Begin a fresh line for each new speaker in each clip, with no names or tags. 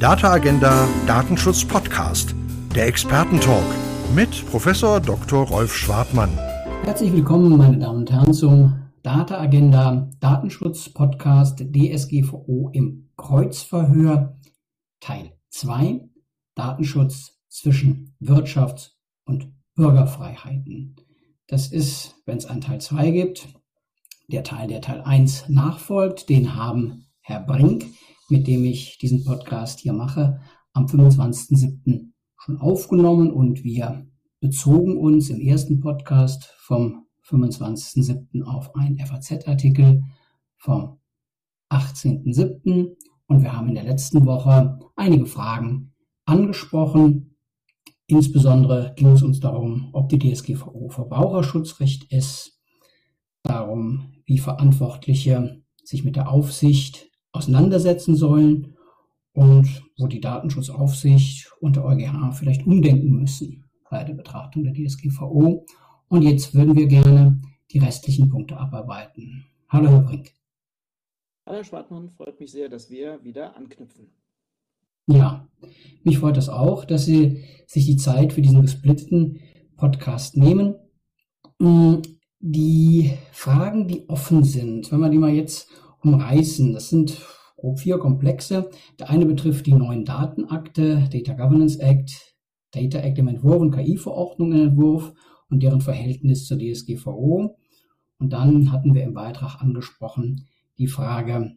Data Agenda Datenschutz Podcast, der Expertentalk mit Professor Dr. Rolf Schwartmann.
Herzlich willkommen, meine Damen und Herren, zum Data Agenda Datenschutz Podcast DSGVO im Kreuzverhör Teil 2 Datenschutz zwischen Wirtschafts- und Bürgerfreiheiten. Das ist, wenn es einen Teil 2 gibt, der Teil, der Teil 1 nachfolgt. Den haben Herr Brink, mit dem ich diesen Podcast hier mache, am 25.07. schon aufgenommen und wir bezogen uns im ersten Podcast vom 25.07. auf einen FAZ-Artikel vom 18.07. Und wir haben in der letzten Woche einige Fragen angesprochen. Insbesondere ging es uns darum, ob die DSGVO Verbraucherschutzrecht ist, darum, wie Verantwortliche sich mit der Aufsicht auseinandersetzen sollen und wo die Datenschutzaufsicht und der EuGH vielleicht umdenken müssen bei der Betrachtung der DSGVO. Und jetzt würden wir gerne die restlichen Punkte abarbeiten. Hallo, Herr Brink.
Hallo, Herr Schwartmann. Freut mich sehr, dass wir wieder anknüpfen.
Ja, mich freut es das auch, dass Sie sich die Zeit für diesen gesplitteten Podcast nehmen. Mm, die Fragen, die offen sind, wenn wir die mal jetzt umreißen, das sind grob vier Komplexe. Der eine betrifft die neuen Datenakte, Data Governance Act, Data Act im Entwurf und KI-Verordnung im Entwurf und deren Verhältnis zur DSGVO. Und dann hatten wir im Beitrag angesprochen die Frage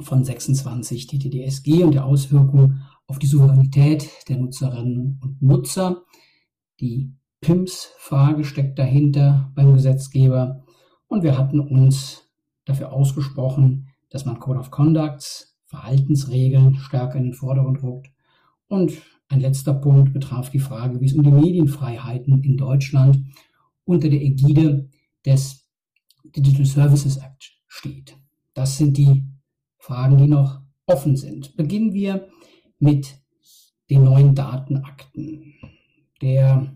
von 26 TTDSG und der Auswirkung auf die Souveränität der Nutzerinnen und Nutzer. Die PIMS-Frage steckt dahinter beim Gesetzgeber. Und wir hatten uns dafür ausgesprochen, dass man Code of Conducts, Verhaltensregeln stärker in den Vordergrund rückt. Und ein letzter Punkt betraf die Frage, wie es um die Medienfreiheiten in Deutschland unter der Ägide des Digital Services Act steht. Das sind die Fragen, die noch offen sind. Beginnen wir mit den neuen Datenakten. Der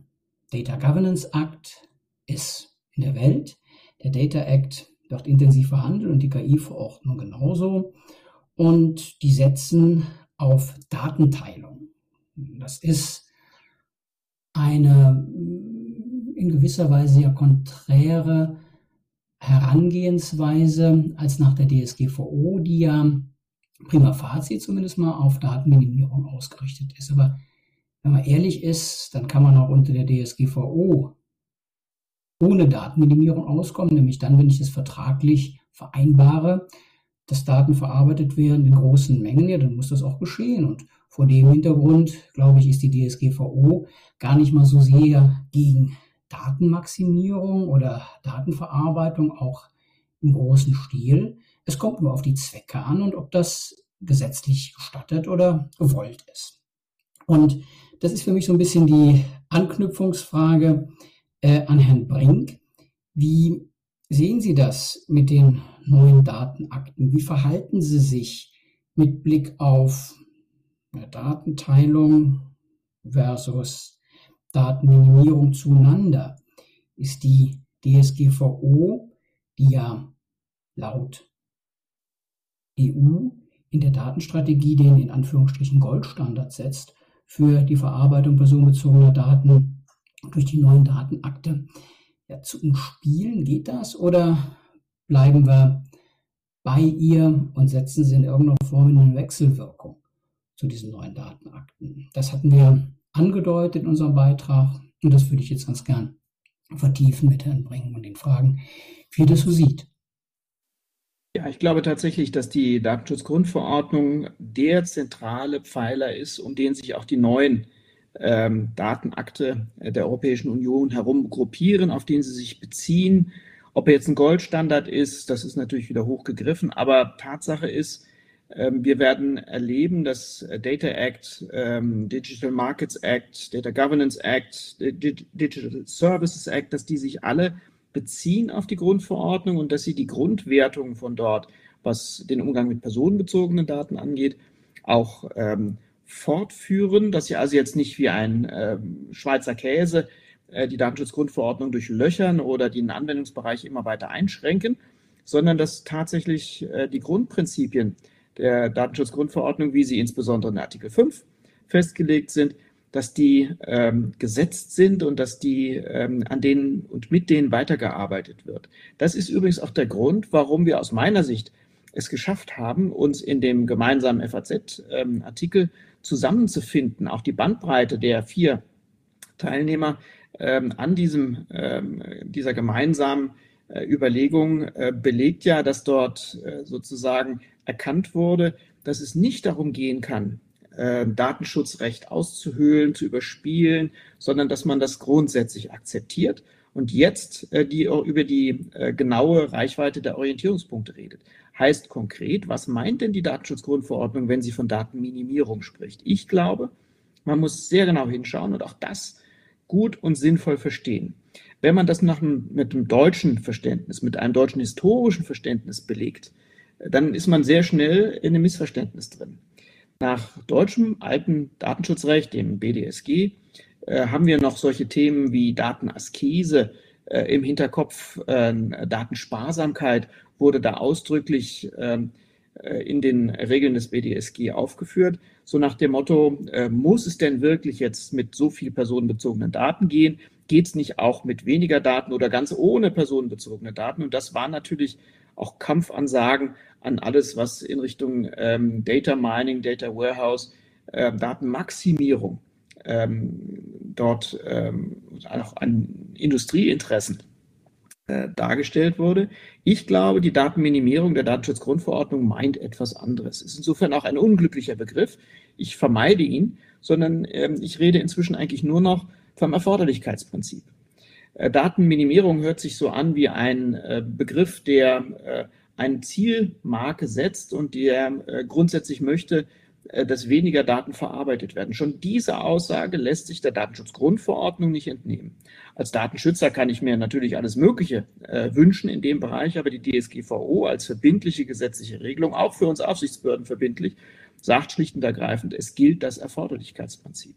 Data Governance Act ist in der Welt. Der Data Act wird intensiv verhandelt und die KI-Verordnung genauso. Und die setzen auf Datenteilung. Das ist eine in gewisser Weise ja konträre Herangehensweise als nach der DSGVO, die ja prima facie zumindest mal auf Datenminimierung ausgerichtet ist. Aber wenn man ehrlich ist, dann kann man auch unter der DSGVO ohne Datenminimierung auskommen, nämlich dann, wenn ich das vertraglich vereinbare, dass Daten verarbeitet werden in großen Mengen, ja, dann muss das auch geschehen. Und vor dem Hintergrund, glaube ich, ist die DSGVO gar nicht mal so sehr gegen Datenmaximierung oder Datenverarbeitung auch im großen Stil. Es kommt nur auf die Zwecke an und ob das gesetzlich gestattet oder gewollt ist. Und das ist für mich so ein bisschen die Anknüpfungsfrage äh, an Herrn Brink. Wie sehen Sie das mit den neuen Datenakten? Wie verhalten Sie sich mit Blick auf ja, Datenteilung versus Datenminimierung zueinander ist die DSGVO, die ja laut EU in der Datenstrategie den in Anführungsstrichen Goldstandard setzt für die Verarbeitung personenbezogener Daten durch die neuen Datenakte. Ja, zu umspielen geht das oder bleiben wir bei ihr und setzen sie in irgendeiner Form in eine Wechselwirkung zu diesen neuen Datenakten? Das hatten wir angedeutet in unserem Beitrag und das würde ich jetzt ganz gern vertiefen mit Herrn Bringen und den Fragen, wie das so sieht.
Ja, ich glaube tatsächlich, dass die Datenschutzgrundverordnung der zentrale Pfeiler ist, um den sich auch die neuen ähm, Datenakte der Europäischen Union herum gruppieren, auf den sie sich beziehen. Ob er jetzt ein Goldstandard ist, das ist natürlich wieder hochgegriffen, aber Tatsache ist, ähm, wir werden erleben, dass äh, Data Act, ähm, Digital Markets Act, Data Governance Act, Digital Services Act, dass die sich alle beziehen auf die Grundverordnung und dass sie die Grundwertung von dort, was den Umgang mit personenbezogenen Daten angeht, auch ähm, fortführen, dass sie also jetzt nicht wie ein ähm, Schweizer Käse äh, die Datenschutzgrundverordnung durchlöchern oder den Anwendungsbereich immer weiter einschränken, sondern dass tatsächlich äh, die Grundprinzipien der Datenschutzgrundverordnung, wie sie insbesondere in Artikel 5 festgelegt sind, dass die ähm, gesetzt sind und dass die ähm, an denen und mit denen weitergearbeitet wird. Das ist übrigens auch der Grund, warum wir aus meiner Sicht es geschafft haben, uns in dem gemeinsamen FAZ-Artikel ähm, zusammenzufinden. Auch die Bandbreite der vier Teilnehmer ähm, an diesem, ähm, dieser gemeinsamen äh, Überlegung äh, belegt ja, dass dort äh, sozusagen erkannt wurde, dass es nicht darum gehen kann, Datenschutzrecht auszuhöhlen, zu überspielen, sondern dass man das grundsätzlich akzeptiert und jetzt die, über die genaue Reichweite der Orientierungspunkte redet. Heißt konkret, was meint denn die Datenschutzgrundverordnung, wenn sie von Datenminimierung spricht? Ich glaube, man muss sehr genau hinschauen und auch das gut und sinnvoll verstehen. Wenn man das nach einem, mit einem deutschen Verständnis, mit einem deutschen historischen Verständnis belegt, dann ist man sehr schnell in einem Missverständnis drin. Nach deutschem alten Datenschutzrecht, dem BDSG, äh, haben wir noch solche Themen wie Datenaskese äh, im Hinterkopf. Äh, Datensparsamkeit wurde da ausdrücklich ähm, äh, in den Regeln des BDSG aufgeführt. So nach dem Motto, äh, muss es denn wirklich jetzt mit so viel personenbezogenen Daten gehen? Geht es nicht auch mit weniger Daten oder ganz ohne personenbezogene Daten? Und das war natürlich auch Kampfansagen an alles, was in Richtung ähm, Data Mining, Data Warehouse, äh, Datenmaximierung ähm, dort ähm, auch an Industrieinteressen äh, dargestellt wurde. Ich glaube, die Datenminimierung der Datenschutzgrundverordnung meint etwas anderes. Ist insofern auch ein unglücklicher Begriff. Ich vermeide ihn, sondern ähm, ich rede inzwischen eigentlich nur noch vom Erforderlichkeitsprinzip. Äh, Datenminimierung hört sich so an wie ein äh, Begriff, der äh, eine Zielmarke setzt und der grundsätzlich möchte, dass weniger Daten verarbeitet werden. Schon diese Aussage lässt sich der Datenschutzgrundverordnung nicht entnehmen. Als Datenschützer kann ich mir natürlich alles Mögliche äh, wünschen in dem Bereich, aber die DSGVO als verbindliche gesetzliche Regelung, auch für uns Aufsichtsbehörden verbindlich, sagt schlicht und ergreifend, es gilt das Erforderlichkeitsprinzip.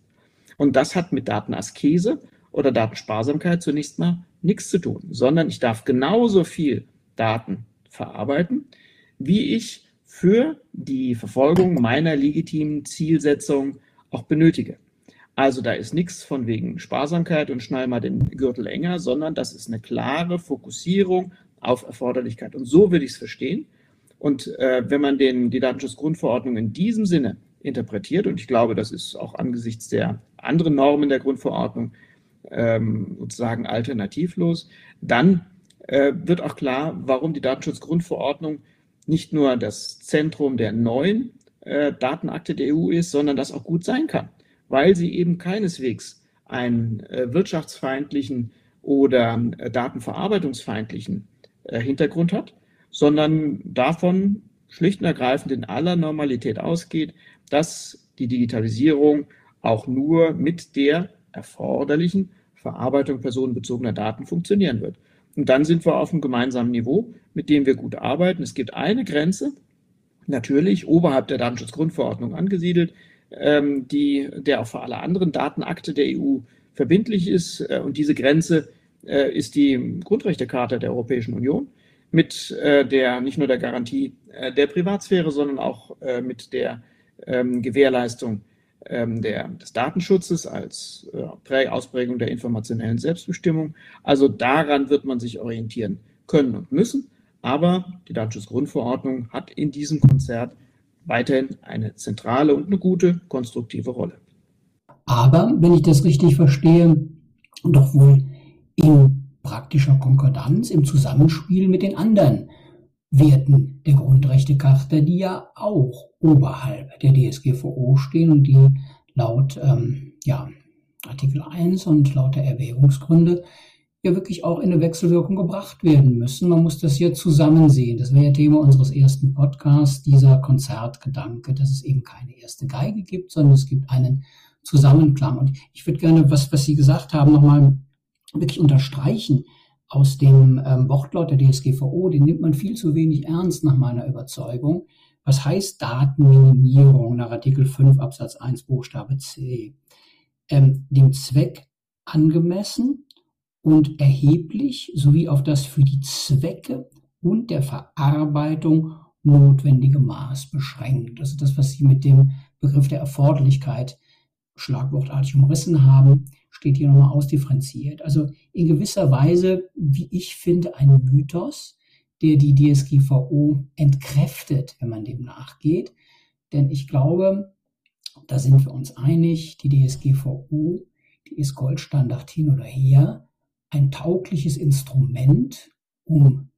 Und das hat mit Datenaskese oder Datensparsamkeit zunächst mal nichts zu tun, sondern ich darf genauso viel Daten verarbeiten, wie ich für die Verfolgung meiner legitimen Zielsetzung auch benötige. Also da ist nichts von wegen Sparsamkeit und schnall mal den Gürtel enger, sondern das ist eine klare Fokussierung auf Erforderlichkeit. Und so würde ich es verstehen. Und äh, wenn man den, die Datenschutzgrundverordnung in diesem Sinne interpretiert, und ich glaube, das ist auch angesichts der anderen Normen der Grundverordnung ähm, sozusagen alternativlos, dann äh, wird auch klar, warum die Datenschutzgrundverordnung nicht nur das Zentrum der neuen äh, Datenakte der EU ist, sondern das auch gut sein kann, weil sie eben keineswegs einen äh, wirtschaftsfeindlichen oder äh, datenverarbeitungsfeindlichen äh, Hintergrund hat, sondern davon schlicht und ergreifend in aller Normalität ausgeht, dass die Digitalisierung auch nur mit der erforderlichen Verarbeitung personenbezogener Daten funktionieren wird. Und dann sind wir auf einem gemeinsamen Niveau, mit dem wir gut arbeiten. Es gibt eine Grenze, natürlich oberhalb der Datenschutzgrundverordnung angesiedelt, ähm, die, der auch für alle anderen Datenakte der EU verbindlich ist. Äh, und diese Grenze äh, ist die Grundrechtecharta der Europäischen Union mit äh, der nicht nur der Garantie äh, der Privatsphäre, sondern auch äh, mit der ähm, Gewährleistung ähm, der, des Datenschutzes als äh, Ausprägung der informationellen Selbstbestimmung. Also daran wird man sich orientieren können und müssen. Aber die Datenschutzgrundverordnung hat in diesem Konzert weiterhin eine zentrale und eine gute konstruktive Rolle.
Aber, wenn ich das richtig verstehe, doch wohl in praktischer Konkordanz, im Zusammenspiel mit den anderen Werten der Grundrechtecharta, die ja auch oberhalb der DSGVO stehen und die laut ähm, ja, Artikel 1 und laut der Erwägungsgründe ja wirklich auch in eine Wechselwirkung gebracht werden müssen. Man muss das hier zusammen sehen. Das wäre ja Thema unseres ersten Podcasts, dieser Konzertgedanke, dass es eben keine erste Geige gibt, sondern es gibt einen Zusammenklang. Und ich würde gerne, was, was Sie gesagt haben, nochmal wirklich unterstreichen aus dem ähm, Wortlaut der DSGVO, den nimmt man viel zu wenig ernst nach meiner Überzeugung. Was heißt Datenminimierung nach Artikel 5 Absatz 1 Buchstabe C? Ähm, dem Zweck angemessen und erheblich sowie auf das für die Zwecke und der Verarbeitung notwendige Maß beschränkt. Also das, was Sie mit dem Begriff der Erforderlichkeit schlagwortartig umrissen haben, steht hier nochmal ausdifferenziert. Also in gewisser Weise, wie ich finde, ein Mythos, der die DSGVO entkräftet, wenn man dem nachgeht. Denn ich glaube, da sind wir uns einig, die DSGVO, die ist Goldstandard hin oder her, ein taugliches Instrument, um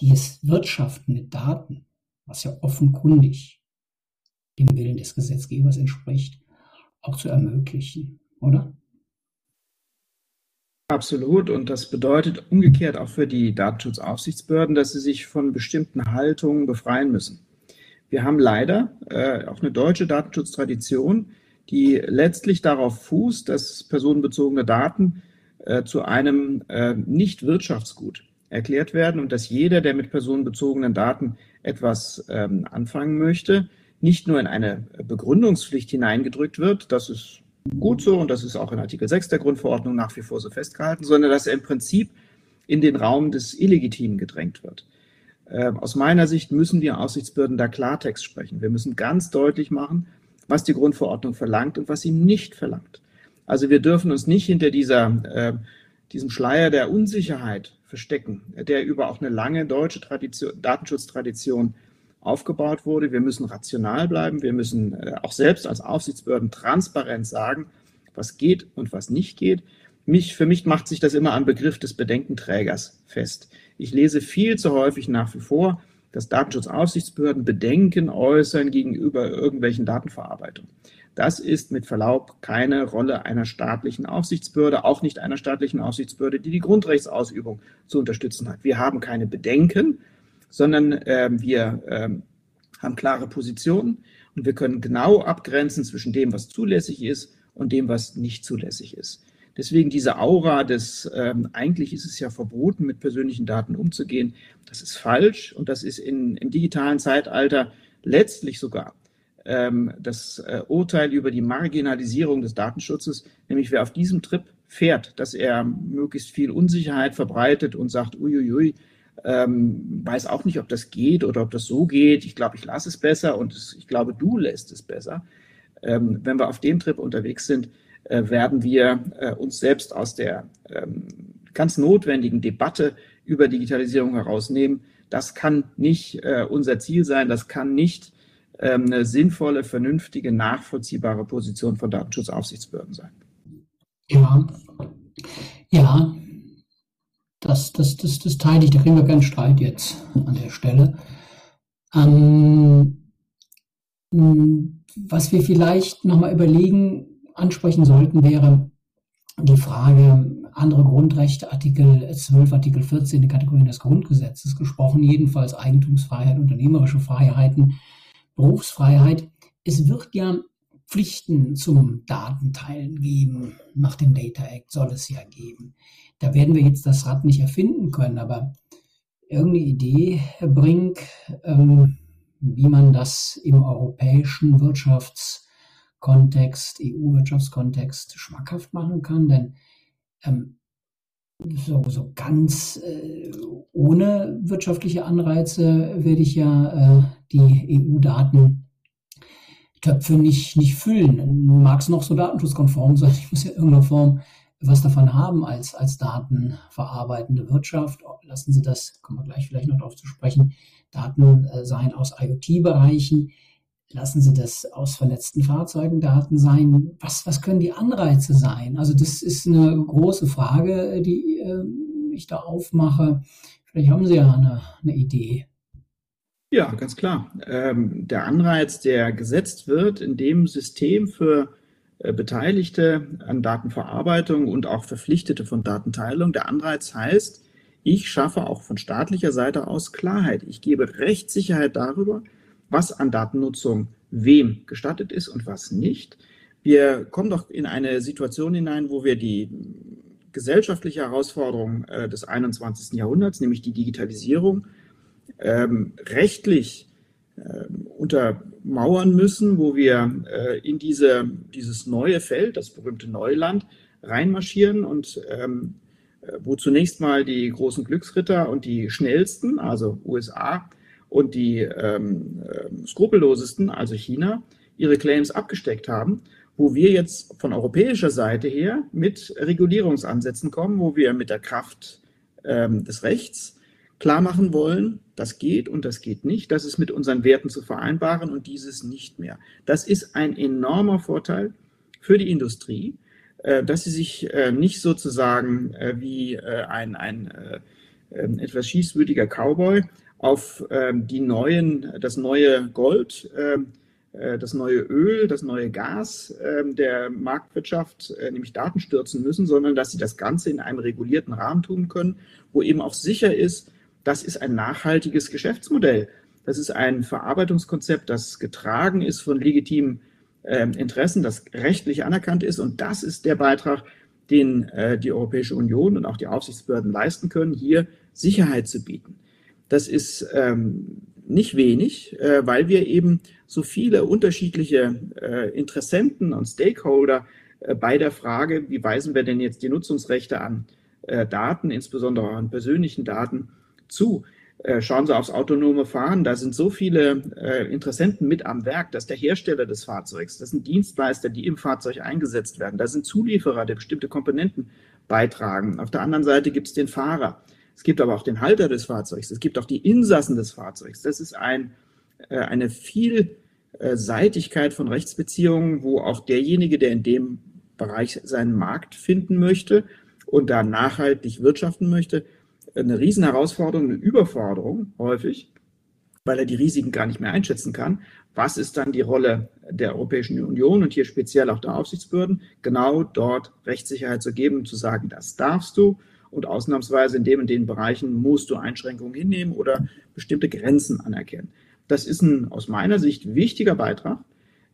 dieses Wirtschaften mit Daten, was ja offenkundig dem Willen des Gesetzgebers entspricht, auch zu ermöglichen, oder?
Absolut. Und das bedeutet umgekehrt auch für die Datenschutzaufsichtsbehörden, dass sie sich von bestimmten Haltungen befreien müssen. Wir haben leider äh, auch eine deutsche Datenschutztradition, die letztlich darauf fußt, dass personenbezogene Daten äh, zu einem äh, Nicht-Wirtschaftsgut erklärt werden und dass jeder, der mit personenbezogenen Daten etwas ähm, anfangen möchte, nicht nur in eine Begründungspflicht hineingedrückt wird, das ist gut so und das ist auch in Artikel 6 der Grundverordnung nach wie vor so festgehalten, sondern dass er im Prinzip in den Raum des Illegitimen gedrängt wird. Äh, aus meiner Sicht müssen die Aufsichtsbehörden da Klartext sprechen. Wir müssen ganz deutlich machen, was die Grundverordnung verlangt und was sie nicht verlangt. Also wir dürfen uns nicht hinter dieser, äh, diesem Schleier der Unsicherheit verstecken, der über auch eine lange deutsche Tradition, Datenschutztradition aufgebaut wurde. Wir müssen rational bleiben. Wir müssen äh, auch selbst als Aufsichtsbehörden transparent sagen, was geht und was nicht geht. Mich, für mich macht sich das immer am Begriff des Bedenkenträgers fest. Ich lese viel zu häufig nach wie vor, dass Datenschutzaufsichtsbehörden Bedenken äußern gegenüber irgendwelchen Datenverarbeitungen. Das ist mit Verlaub keine Rolle einer staatlichen Aufsichtsbehörde, auch nicht einer staatlichen Aufsichtsbehörde, die die Grundrechtsausübung zu unterstützen hat. Wir haben keine Bedenken, sondern äh, wir äh, haben klare Positionen und wir können genau abgrenzen zwischen dem, was zulässig ist und dem, was nicht zulässig ist. Deswegen diese Aura des, ähm, eigentlich ist es ja verboten, mit persönlichen Daten umzugehen, das ist falsch und das ist in, im digitalen Zeitalter letztlich sogar ähm, das äh, Urteil über die Marginalisierung des Datenschutzes, nämlich wer auf diesem Trip fährt, dass er möglichst viel Unsicherheit verbreitet und sagt, uiuiui, ähm, weiß auch nicht, ob das geht oder ob das so geht. Ich glaube, ich lasse es besser und es, ich glaube, du lässt es besser. Ähm, wenn wir auf dem Trip unterwegs sind, äh, werden wir äh, uns selbst aus der ähm, ganz notwendigen Debatte über Digitalisierung herausnehmen. Das kann nicht äh, unser Ziel sein. Das kann nicht ähm, eine sinnvolle, vernünftige, nachvollziehbare Position von Datenschutzaufsichtsbehörden sein.
Ja, ja, das, das, das, das teile ich, da kriegen wir keinen Streit jetzt an der Stelle. Ähm, was wir vielleicht nochmal überlegen, ansprechen sollten, wäre die Frage, andere Grundrechte, Artikel 12, Artikel 14, die Kategorien des Grundgesetzes gesprochen, jedenfalls Eigentumsfreiheit, unternehmerische Freiheiten, Berufsfreiheit. Es wird ja Pflichten zum Datenteilen geben. Nach dem Data Act soll es ja geben. Da werden wir jetzt das Rad nicht erfinden können, aber irgendeine Idee, Brink, ähm, wie man das im europäischen Wirtschaftskontext, EU-Wirtschaftskontext schmackhaft machen kann, denn ähm, so, so ganz äh, ohne wirtschaftliche Anreize werde ich ja äh, die EU-Daten Töpfe nicht, nicht füllen. Mag es noch so datenschutzkonform sein, ich muss ja in irgendeiner Form was davon haben als, als datenverarbeitende Wirtschaft. Lassen Sie das, kommen wir gleich vielleicht noch darauf zu sprechen, Daten äh, sein aus IoT-Bereichen. Lassen Sie das aus vernetzten Fahrzeugen Daten sein. Was, was können die Anreize sein? Also das ist eine große Frage, die äh, ich da aufmache. Vielleicht haben Sie ja eine, eine Idee.
Ja, ganz klar. Ähm, der Anreiz, der gesetzt wird in dem System für äh, Beteiligte an Datenverarbeitung und auch Verpflichtete von Datenteilung, der Anreiz heißt, ich schaffe auch von staatlicher Seite aus Klarheit. Ich gebe Rechtssicherheit darüber, was an Datennutzung wem gestattet ist und was nicht. Wir kommen doch in eine Situation hinein, wo wir die gesellschaftliche Herausforderung äh, des 21. Jahrhunderts, nämlich die Digitalisierung, ähm, rechtlich äh, untermauern müssen, wo wir äh, in diese, dieses neue Feld, das berühmte Neuland, reinmarschieren und ähm, äh, wo zunächst mal die großen Glücksritter und die schnellsten, also USA und die ähm, äh, skrupellosesten, also China, ihre Claims abgesteckt haben, wo wir jetzt von europäischer Seite her mit Regulierungsansätzen kommen, wo wir mit der Kraft ähm, des Rechts klar machen wollen, das geht und das geht nicht, das ist mit unseren Werten zu vereinbaren und dieses nicht mehr. Das ist ein enormer Vorteil für die Industrie, äh, dass sie sich äh, nicht sozusagen äh, wie ein, ein äh, ähm, etwas schießwütiger Cowboy auf ähm, die neuen, das neue Gold, ähm, äh, das neue Öl, das neue Gas der Marktwirtschaft, nämlich Daten stürzen müssen, sondern dass sie das Ganze in einem regulierten Rahmen tun können, wo eben auch sicher ist, das ist ein nachhaltiges Geschäftsmodell. Das ist ein Verarbeitungskonzept, das getragen ist von legitimen Interessen, das rechtlich anerkannt ist. Und das ist der Beitrag, den äh, die Europäische Union und auch die Aufsichtsbehörden leisten können, hier Sicherheit zu bieten. Das ist ähm, nicht wenig, äh, weil wir eben so viele unterschiedliche äh, Interessenten und Stakeholder äh, bei der Frage, wie weisen wir denn jetzt die Nutzungsrechte an äh, Daten, insbesondere an persönlichen Daten, zu. Äh, schauen Sie aufs autonome Fahren, da sind so viele äh, Interessenten mit am Werk, dass der Hersteller des Fahrzeugs, das sind Dienstleister, die im Fahrzeug eingesetzt werden, da sind Zulieferer, die bestimmte Komponenten beitragen. Auf der anderen Seite gibt es den Fahrer. Es gibt aber auch den Halter des Fahrzeugs. Es gibt auch die Insassen des Fahrzeugs. Das ist ein, äh, eine Vielseitigkeit von Rechtsbeziehungen, wo auch derjenige, der in dem Bereich seinen Markt finden möchte und da nachhaltig wirtschaften möchte, eine Riesenherausforderung, eine Überforderung häufig, weil er die Risiken gar nicht mehr einschätzen kann. Was ist dann die Rolle der Europäischen Union und hier speziell auch der Aufsichtsbehörden? Genau dort Rechtssicherheit zu geben und zu sagen, das darfst du und ausnahmsweise in dem und den Bereichen musst du Einschränkungen hinnehmen oder bestimmte Grenzen anerkennen. Das ist ein aus meiner Sicht wichtiger Beitrag,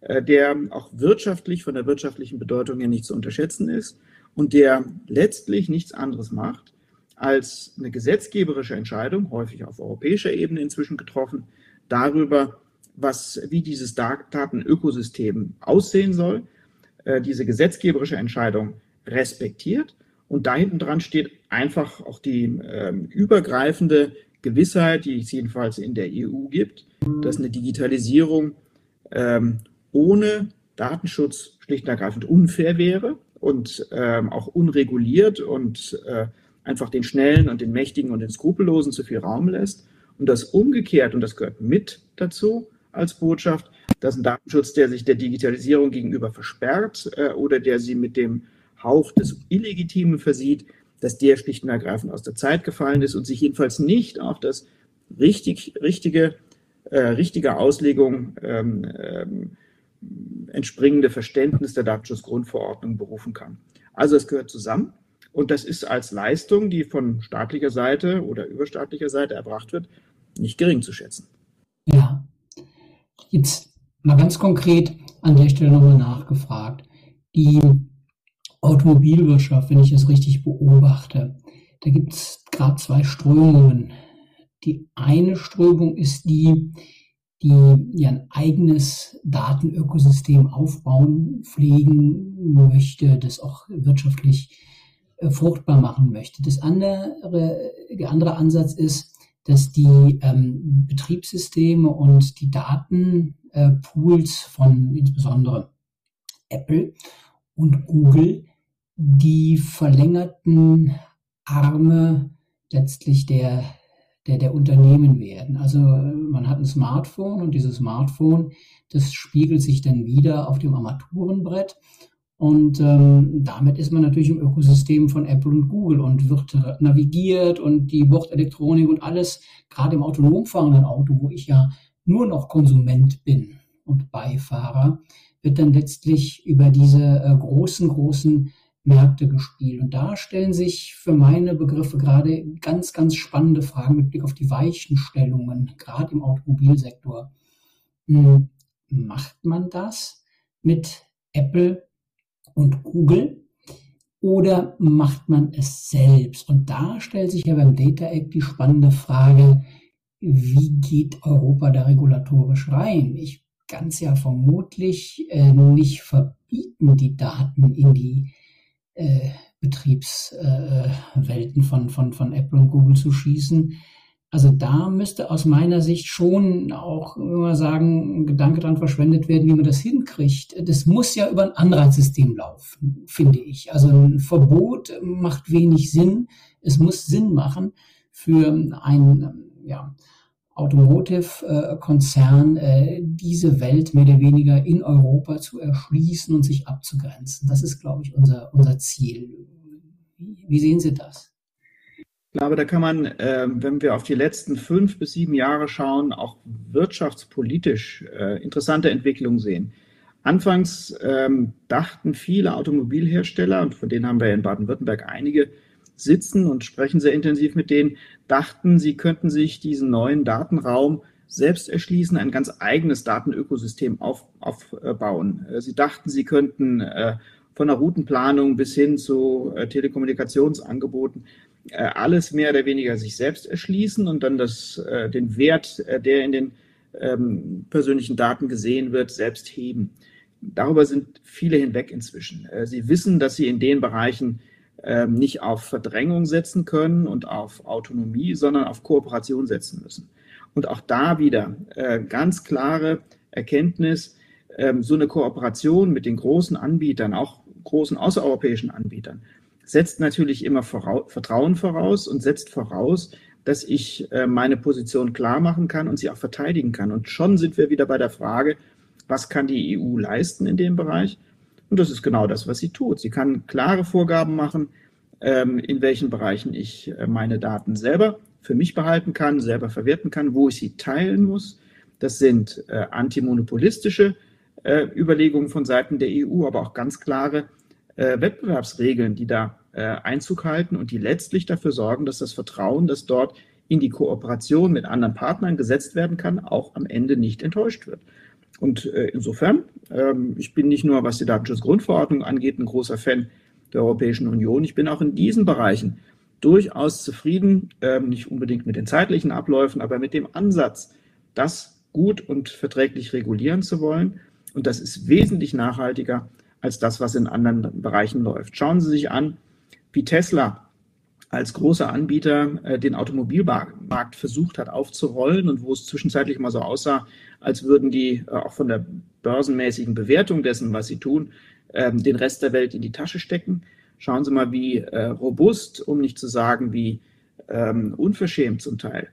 äh, der auch wirtschaftlich von der wirtschaftlichen Bedeutung her nicht zu unterschätzen ist und der letztlich nichts anderes macht, als eine gesetzgeberische Entscheidung, häufig auf europäischer Ebene inzwischen getroffen, darüber, was, wie dieses Datenökosystem aussehen soll, äh, diese gesetzgeberische Entscheidung respektiert. Und da hinten dran steht einfach auch die ähm, übergreifende Gewissheit, die es jedenfalls in der EU gibt, dass eine Digitalisierung ähm, ohne Datenschutz schlicht und ergreifend unfair wäre und ähm, auch unreguliert und äh, einfach den Schnellen und den Mächtigen und den Skrupellosen zu viel Raum lässt. Und das umgekehrt, und das gehört mit dazu als Botschaft, dass ein Datenschutz, der sich der Digitalisierung gegenüber versperrt äh, oder der sie mit dem Hauch des Illegitimen versieht, dass der schlicht und ergreifend aus der Zeit gefallen ist und sich jedenfalls nicht auf das richtig, richtige, äh, richtige Auslegung ähm, ähm, entspringende Verständnis der Datenschutzgrundverordnung berufen kann. Also es gehört zusammen und das ist als Leistung, die von staatlicher Seite oder überstaatlicher Seite erbracht wird, nicht gering zu schätzen.
Ja, jetzt mal ganz konkret an der Stelle nochmal nachgefragt. Die Automobilwirtschaft, wenn ich es richtig beobachte, da gibt es gerade zwei Strömungen. Die eine Strömung ist die, die ja ein eigenes Datenökosystem aufbauen, pflegen möchte, das auch wirtschaftlich fruchtbar machen möchte. Das andere, der andere Ansatz ist, dass die ähm, Betriebssysteme und die Datenpools äh, von insbesondere Apple und Google die verlängerten Arme letztlich der, der, der Unternehmen werden. Also man hat ein Smartphone und dieses Smartphone, das spiegelt sich dann wieder auf dem Armaturenbrett und ähm, damit ist man natürlich im Ökosystem von Apple und Google und wird navigiert und die Bordelektronik und alles, gerade im autonom fahrenden Auto, wo ich ja nur noch Konsument bin und Beifahrer, wird dann letztlich über diese äh, großen, großen Märkte gespielt. Und da stellen sich für meine Begriffe gerade ganz, ganz spannende Fragen mit Blick auf die Weichenstellungen, gerade im Automobilsektor. Hm, macht man das mit Apple und Google oder macht man es selbst? Und da stellt sich ja beim Data Act die spannende Frage, wie geht Europa da regulatorisch rein? Ich kann es ja vermutlich äh, nicht verbieten, die Daten in die äh, Betriebswelten äh, von, von, von Apple und Google zu schießen. Also da müsste aus meiner Sicht schon auch immer sagen, ein Gedanke dran verschwendet werden, wie man das hinkriegt. Das muss ja über ein Anreizsystem laufen, finde ich. Also ein Verbot macht wenig Sinn. Es muss Sinn machen für ein ja, Automotive-Konzern, äh, diese Welt mehr oder weniger in Europa zu erschließen und sich abzugrenzen. Das ist, glaube ich, unser, unser Ziel. Wie sehen Sie das?
Ich glaube, da kann man, äh, wenn wir auf die letzten fünf bis sieben Jahre schauen, auch wirtschaftspolitisch äh, interessante Entwicklungen sehen. Anfangs ähm, dachten viele Automobilhersteller, und von denen haben wir in Baden-Württemberg einige sitzen und sprechen sehr intensiv mit denen, dachten, sie könnten sich diesen neuen Datenraum selbst erschließen, ein ganz eigenes Datenökosystem auf, aufbauen. Äh, sie dachten, sie könnten äh, von der Routenplanung bis hin zu äh, Telekommunikationsangeboten äh, alles mehr oder weniger sich selbst erschließen und dann das, äh, den Wert, äh, der in den ähm, persönlichen Daten gesehen wird, selbst heben. Darüber sind viele hinweg inzwischen. sie wissen, dass sie in den Bereichen ähm, nicht auf Verdrängung setzen können und auf Autonomie, sondern auf Kooperation setzen müssen. Und auch da wieder ganz klare Erkenntnis, ähm, so eine Kooperation mit den großen Anbietern, auch großen außereuropäischen Anbietern, setzt natürlich immer Vertrauen voraus und setzt voraus, dass ich äh, meine Position klar machen kann und sie auch verteidigen kann. Und schon sind wir wieder bei der Frage, was kann die EU leisten in dem Bereich? Und das ist genau das, was sie tut. Sie kann klare Vorgaben machen, ähm, in welchen Bereichen ich äh, meine Daten selber für mich behalten kann, selber verwerten kann, wo ich sie teilen muss. Das sind äh, antimonopolistische Überlegungen von Seiten der EU, aber auch ganz klare äh, Wettbewerbsregeln, die da äh, Einzug halten und die letztlich dafür sorgen, dass das Vertrauen, das dort in die Kooperation mit anderen Partnern gesetzt werden kann, auch am Ende nicht enttäuscht wird. Und äh, insofern, ähm, ich bin nicht nur, was die Datenschutzgrundverordnung angeht, ein großer Fan der Europäischen Union. Ich bin auch in diesen Bereichen durchaus zufrieden, ähm, nicht unbedingt mit den zeitlichen Abläufen, aber mit dem Ansatz, das gut und verträglich regulieren zu wollen. Und das ist wesentlich nachhaltiger als das, was in anderen Bereichen läuft. Schauen Sie sich an, wie Tesla als großer Anbieter äh, den Automobilmarkt versucht hat aufzurollen und wo es zwischenzeitlich mal so aussah, als würden die äh, auch von der börsenmäßigen Bewertung dessen, was sie tun, äh, den Rest der Welt in die Tasche stecken. Schauen Sie mal, wie äh, robust, um nicht zu sagen, wie ähm, unverschämt zum Teil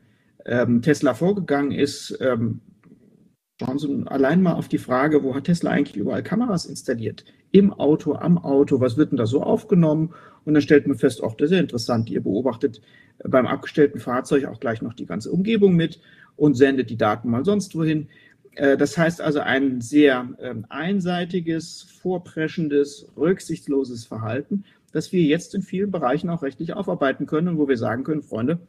ähm, Tesla vorgegangen ist, ähm, Schauen Sie allein mal auf die Frage, wo hat Tesla eigentlich überall Kameras installiert? Im Auto, am Auto, was wird denn da so aufgenommen? Und dann stellt man fest, auch das ist ja interessant, ihr beobachtet beim abgestellten Fahrzeug auch gleich noch die ganze Umgebung mit und sendet die Daten mal sonst wohin. Äh, das heißt also ein sehr ähm, einseitiges, vorpreschendes, rücksichtsloses Verhalten, das wir jetzt in vielen Bereichen auch rechtlich aufarbeiten können und wo wir sagen können, Freunde,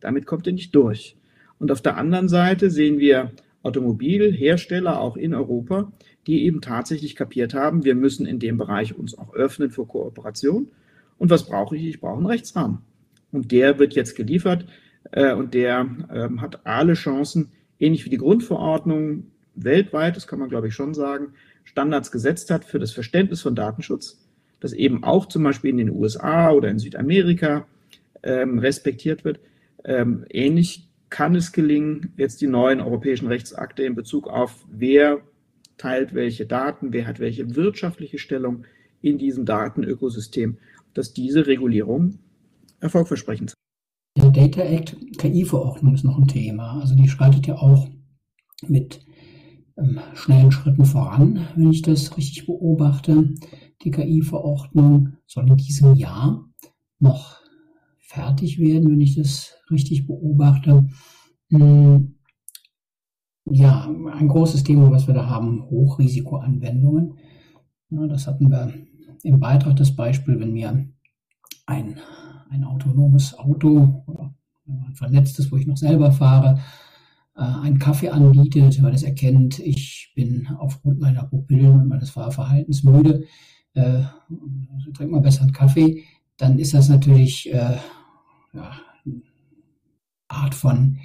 damit kommt ihr nicht durch. Und auf der anderen Seite sehen wir Automobilhersteller auch in Europa, die eben tatsächlich kapiert haben, wir müssen in dem Bereich uns auch öffnen für Kooperation. Und was brauche ich? Ich brauche einen Rechtsrahmen. Und der wird jetzt geliefert äh, und der äh, hat alle Chancen, ähnlich wie die Grundverordnung weltweit, das kann man glaube ich schon sagen, Standards gesetzt hat für das Verständnis von Datenschutz, das eben auch zum Beispiel in den USA oder in Südamerika ähm, respektiert wird. Ähm, ähnlich kann es gelingen, jetzt die neuen europäischen Rechtsakte in Bezug auf wer teilt welche Daten, wer hat welche wirtschaftliche Stellung in diesem Datenökosystem, dass diese Regulierung erfolgversprechend sind.
Der Data Act KI-Verordnung ist noch ein Thema. Also die schreitet ja auch mit ähm, schnellen Schritten voran, wenn ich das richtig beobachte. Die KI-Verordnung soll in diesem Jahr noch fertig werden, wenn ich das richtig beobachte. Hm, ja, ein großes Thema, was wir da haben, Hochrisikoanwendungen. Das hatten wir im Beitrag das Beispiel, wenn mir ein, ein autonomes Auto oder ein vernetztes, wo ich noch selber fahre, äh, einen Kaffee anbietet, weil es erkennt, ich bin aufgrund meiner Pupillen und meines Fahrverhaltens müde, äh, also trink mal besser einen Kaffee, dann ist das natürlich äh, ja, Art von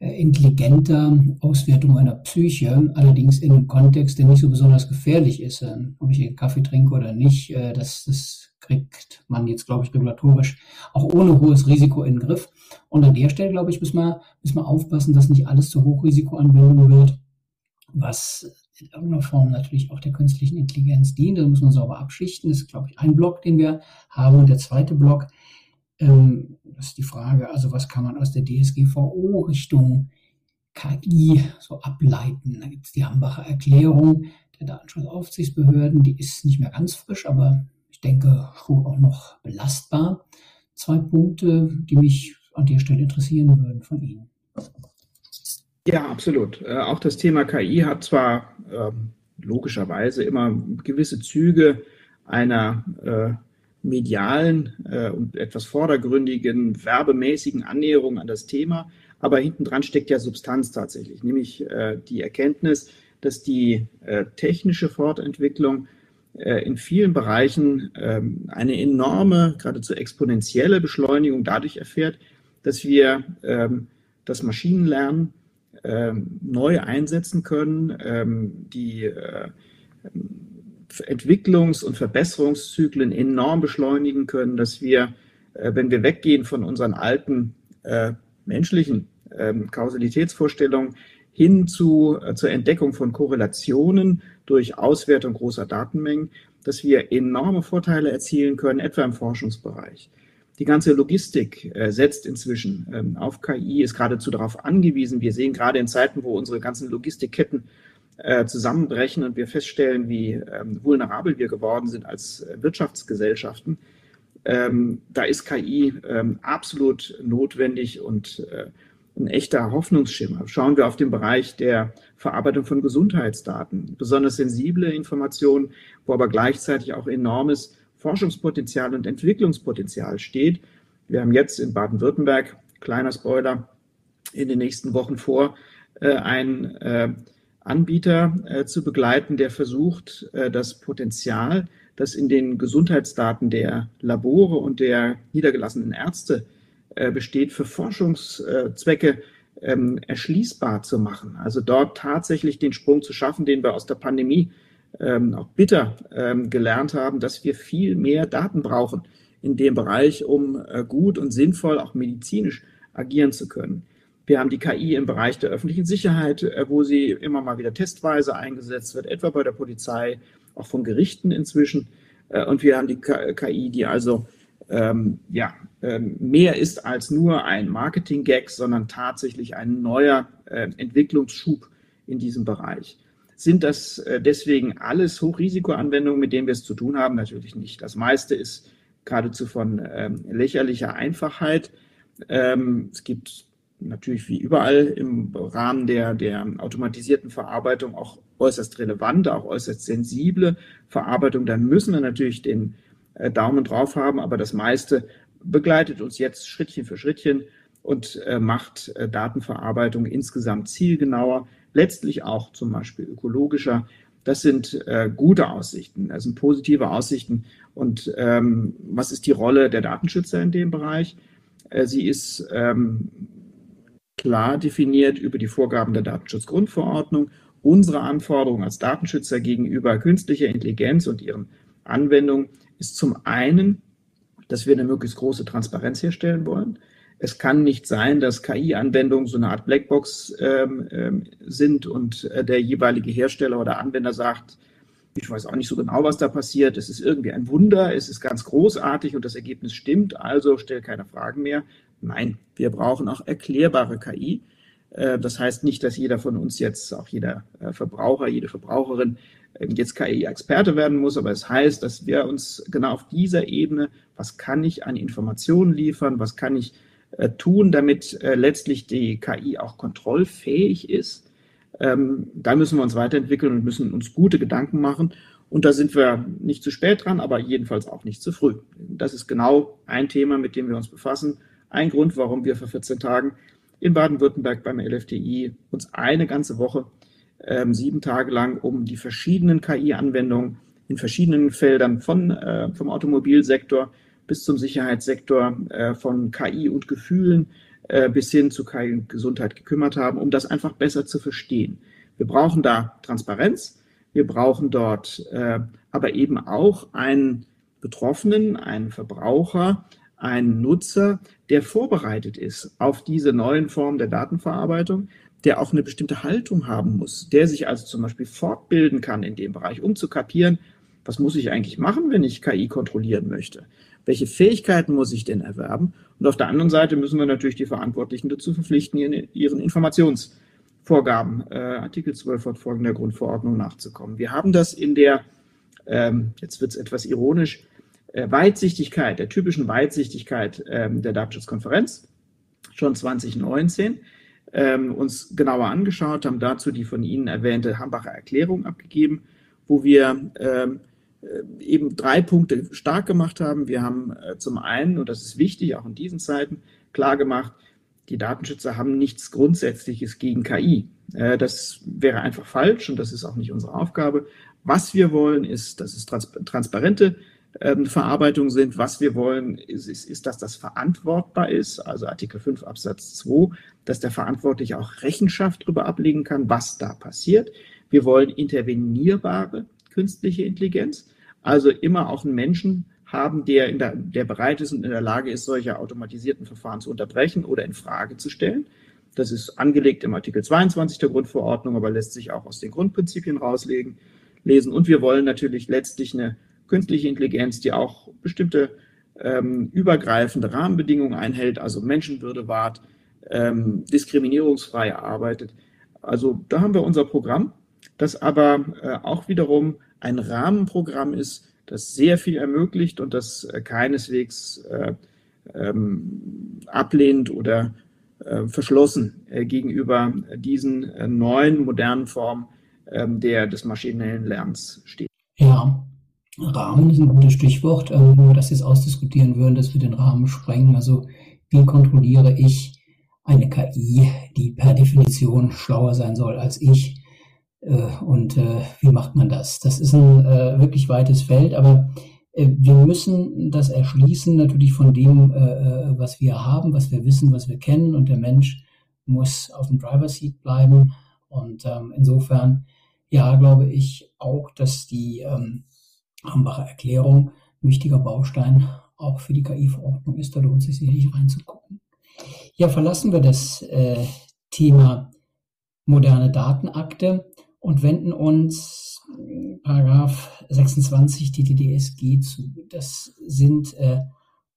intelligenter Auswertung meiner Psyche, allerdings in einem Kontext, der nicht so besonders gefährlich ist. Äh, ob ich einen Kaffee trinke oder nicht, äh, das, das kriegt man jetzt, glaube ich, regulatorisch auch ohne hohes Risiko in den Griff. Und an der Stelle, glaube ich, müssen wir, müssen wir aufpassen, dass nicht alles zur Hochrisikoanwendung wird, was in irgendeiner Form natürlich auch der künstlichen Intelligenz dient. Da muss man sauber abschichten. Das ist, glaube ich, ein Block, den wir haben. Und der zweite Block, ähm, das ist die Frage, also was kann man aus der DSGVO Richtung KI so ableiten? Da gibt es die Hambacher Erklärung der Datenschutzaufsichtsbehörden, die ist nicht mehr ganz frisch, aber ich denke schon auch noch belastbar. Zwei Punkte, die mich an der Stelle interessieren würden von Ihnen.
Ja, absolut. Äh, auch das Thema KI hat zwar ähm, logischerweise immer gewisse Züge einer äh, medialen äh, und etwas vordergründigen, werbemäßigen Annäherung an das Thema, aber hinten dran steckt ja Substanz tatsächlich, nämlich äh, die Erkenntnis, dass die äh, technische Fortentwicklung äh, in vielen Bereichen ähm, eine enorme, geradezu exponentielle Beschleunigung dadurch erfährt, dass wir ähm, das Maschinenlernen ähm, neu einsetzen können, die äh, Entwicklungs- und Verbesserungszyklen enorm beschleunigen können, dass wir, äh, wenn wir weggehen von unseren alten äh, menschlichen ähm, Kausalitätsvorstellungen hin zu, zur Entdeckung von Korrelationen durch Auswertung großer Datenmengen, dass wir enorme Vorteile erzielen können, etwa im Forschungsbereich. Die ganze Logistik äh, setzt inzwischen ähm, auf KI, ist geradezu darauf angewiesen. Wir sehen gerade in Zeiten, wo unsere ganzen Logistikketten äh, zusammenbrechen und wir feststellen, wie ähm, vulnerabel wir geworden sind als äh, Wirtschaftsgesellschaften, ähm, da ist KI ähm, absolut notwendig und äh, ein echter Hoffnungsschimmer. Schauen wir auf den Bereich der Verarbeitung von Gesundheitsdaten, besonders sensible Informationen, wo aber gleichzeitig auch enormes Forschungspotenzial und Entwicklungspotenzial steht. Wir haben jetzt in Baden-Württemberg, kleiner Spoiler, in den nächsten Wochen vor, äh, einen äh, Anbieter äh, zu begleiten, der versucht, das Potenzial, das in den Gesundheitsdaten der Labore und der niedergelassenen Ärzte besteht, für Forschungszwecke ähm, erschließbar zu machen. Also dort tatsächlich den Sprung zu schaffen, den wir aus der Pandemie ähm, auch bitter ähm, gelernt haben, dass wir viel mehr Daten brauchen in dem Bereich, um äh, gut und sinnvoll auch medizinisch agieren zu können. Wir haben die KI im Bereich der öffentlichen Sicherheit, äh, wo sie immer mal wieder testweise eingesetzt wird, etwa bei der Polizei, auch von Gerichten inzwischen. Äh, und wir haben die KI, die also ähm, ja, ähm, mehr ist als nur ein Marketing-Gag, sondern tatsächlich ein neuer äh, Entwicklungsschub in diesem Bereich. Sind das äh, deswegen alles Hochrisikoanwendungen, mit denen wir es zu tun haben? Natürlich nicht. Das meiste ist geradezu von ähm, lächerlicher Einfachheit. Ähm, es gibt natürlich wie überall im Rahmen der, der automatisierten Verarbeitung auch äußerst relevante, auch äußerst sensible Verarbeitung. Da müssen wir natürlich den äh, Daumen drauf haben, aber das meiste begleitet uns jetzt Schrittchen für Schrittchen und äh, macht äh, Datenverarbeitung insgesamt zielgenauer, letztlich auch zum Beispiel ökologischer. Das sind äh, gute Aussichten, das sind positive Aussichten. Und ähm, was ist die Rolle der Datenschützer in dem Bereich? Äh, sie ist ähm, klar definiert über die Vorgaben der Datenschutzgrundverordnung. Unsere Anforderung als Datenschützer gegenüber künstlicher Intelligenz und ihren Anwendungen ist zum einen, dass wir eine möglichst große Transparenz herstellen wollen. Es kann nicht sein, dass KI-Anwendungen so eine Art Blackbox ähm, ähm, sind und äh, der jeweilige Hersteller oder Anwender sagt, ich weiß auch nicht so genau, was da passiert. Es ist irgendwie ein Wunder, es ist ganz großartig und das Ergebnis stimmt, also stell keine Fragen mehr. Nein, wir brauchen auch erklärbare KI. Äh, das heißt nicht, dass jeder von uns jetzt, auch jeder äh, Verbraucher, jede Verbraucherin, jetzt KI-Experte werden muss, aber es heißt, dass wir uns genau auf dieser Ebene, was kann ich an Informationen liefern, was kann ich äh, tun, damit letztlich die KI auch kontrollfähig ist. Ähm, da müssen wir uns weiterentwickeln und müssen uns gute Gedanken machen. Und da sind wir nicht zu spät dran, aber jedenfalls auch nicht zu früh. Das ist genau ein Thema, mit dem wir uns befassen. Ein Grund, warum wir vor 14 Tagen in Baden-Württemberg beim LFTI uns eine ganze Woche ähm, sieben Tage lang um die verschiedenen KI-Anwendungen in verschiedenen Feldern von, äh, vom Automobilsektor bis zum Sicherheitssektor, äh, von KI und Gefühlen äh, bis hin zu KI und Gesundheit gekümmert haben, um das einfach besser zu verstehen. Wir brauchen da Transparenz, wir brauchen dort äh, aber eben auch ein Betroffenen, einen Verbraucher, einen Nutzer, der vorbereitet ist auf diese neuen Formen der Datenverarbeitung, der auch eine bestimmte Haltung haben muss, der sich also zum Beispiel fortbilden kann in dem Bereich, um zu kapieren, was muss ich eigentlich machen, wenn ich KI kontrollieren möchte? Welche Fähigkeiten muss ich denn erwerben? Und auf der anderen Seite müssen wir natürlich die Verantwortlichen dazu verpflichten, ihren Informationsvorgaben, äh, Artikel 12 fortfolgender Grundverordnung nachzukommen. Wir haben das in der, ähm, jetzt wird es etwas ironisch, Weitsichtigkeit, der typischen Weitsichtigkeit ähm, der Datenschutzkonferenz schon 2019 ähm, uns genauer angeschaut, haben dazu die von Ihnen erwähnte Hambacher Erklärung abgegeben, wo wir ähm, äh, eben drei Punkte stark gemacht haben. Wir haben äh, zum einen, und das ist wichtig, auch in diesen Zeiten, klar gemacht, die Datenschützer haben nichts Grundsätzliches gegen KI. Äh, das wäre einfach falsch und das ist auch nicht unsere Aufgabe. Was wir wollen, ist, dass es trans transparente ähm, Verarbeitung sind. Was wir wollen, ist, ist, ist, dass das verantwortbar ist, also Artikel 5 Absatz 2, dass der Verantwortliche auch Rechenschaft darüber ablegen kann, was da passiert. Wir wollen intervenierbare künstliche Intelligenz, also immer auch einen Menschen haben, der, der, der bereit ist und in der Lage ist, solche automatisierten Verfahren zu unterbrechen oder in Frage zu stellen. Das ist angelegt im Artikel 22 der Grundverordnung, aber lässt sich auch aus den Grundprinzipien rauslegen, lesen. Und wir wollen natürlich letztlich eine künstliche Intelligenz, die auch bestimmte ähm, übergreifende Rahmenbedingungen einhält, also Menschenwürde wahrt, ähm, diskriminierungsfrei arbeitet. Also da haben wir unser Programm, das aber äh, auch wiederum ein Rahmenprogramm ist, das sehr viel ermöglicht und das äh, keineswegs äh, ähm, ablehnt oder äh, verschlossen äh, gegenüber diesen äh, neuen modernen Formen ähm, der, des maschinellen Lernens steht.
Ja, Rahmen ist ein gutes Stichwort. Ähm, wenn wir das jetzt ausdiskutieren würden, dass wir den Rahmen sprengen. Also wie kontrolliere ich eine KI, die per Definition schlauer sein soll als ich? Äh, und äh, wie macht man das? Das ist ein äh, wirklich weites Feld, aber wir müssen das erschließen natürlich von dem, was wir haben, was wir wissen, was wir kennen. Und der Mensch muss auf dem Driver Seat bleiben. Und ähm, insofern, ja, glaube ich auch, dass die ähm, Hambacher Erklärung ein wichtiger Baustein auch für die KI-Verordnung ist. Da lohnt sich sicherlich reinzugucken. Ja, verlassen wir das äh, Thema moderne Datenakte und wenden uns Paragraph 26 DTDSG zu. Das sind äh,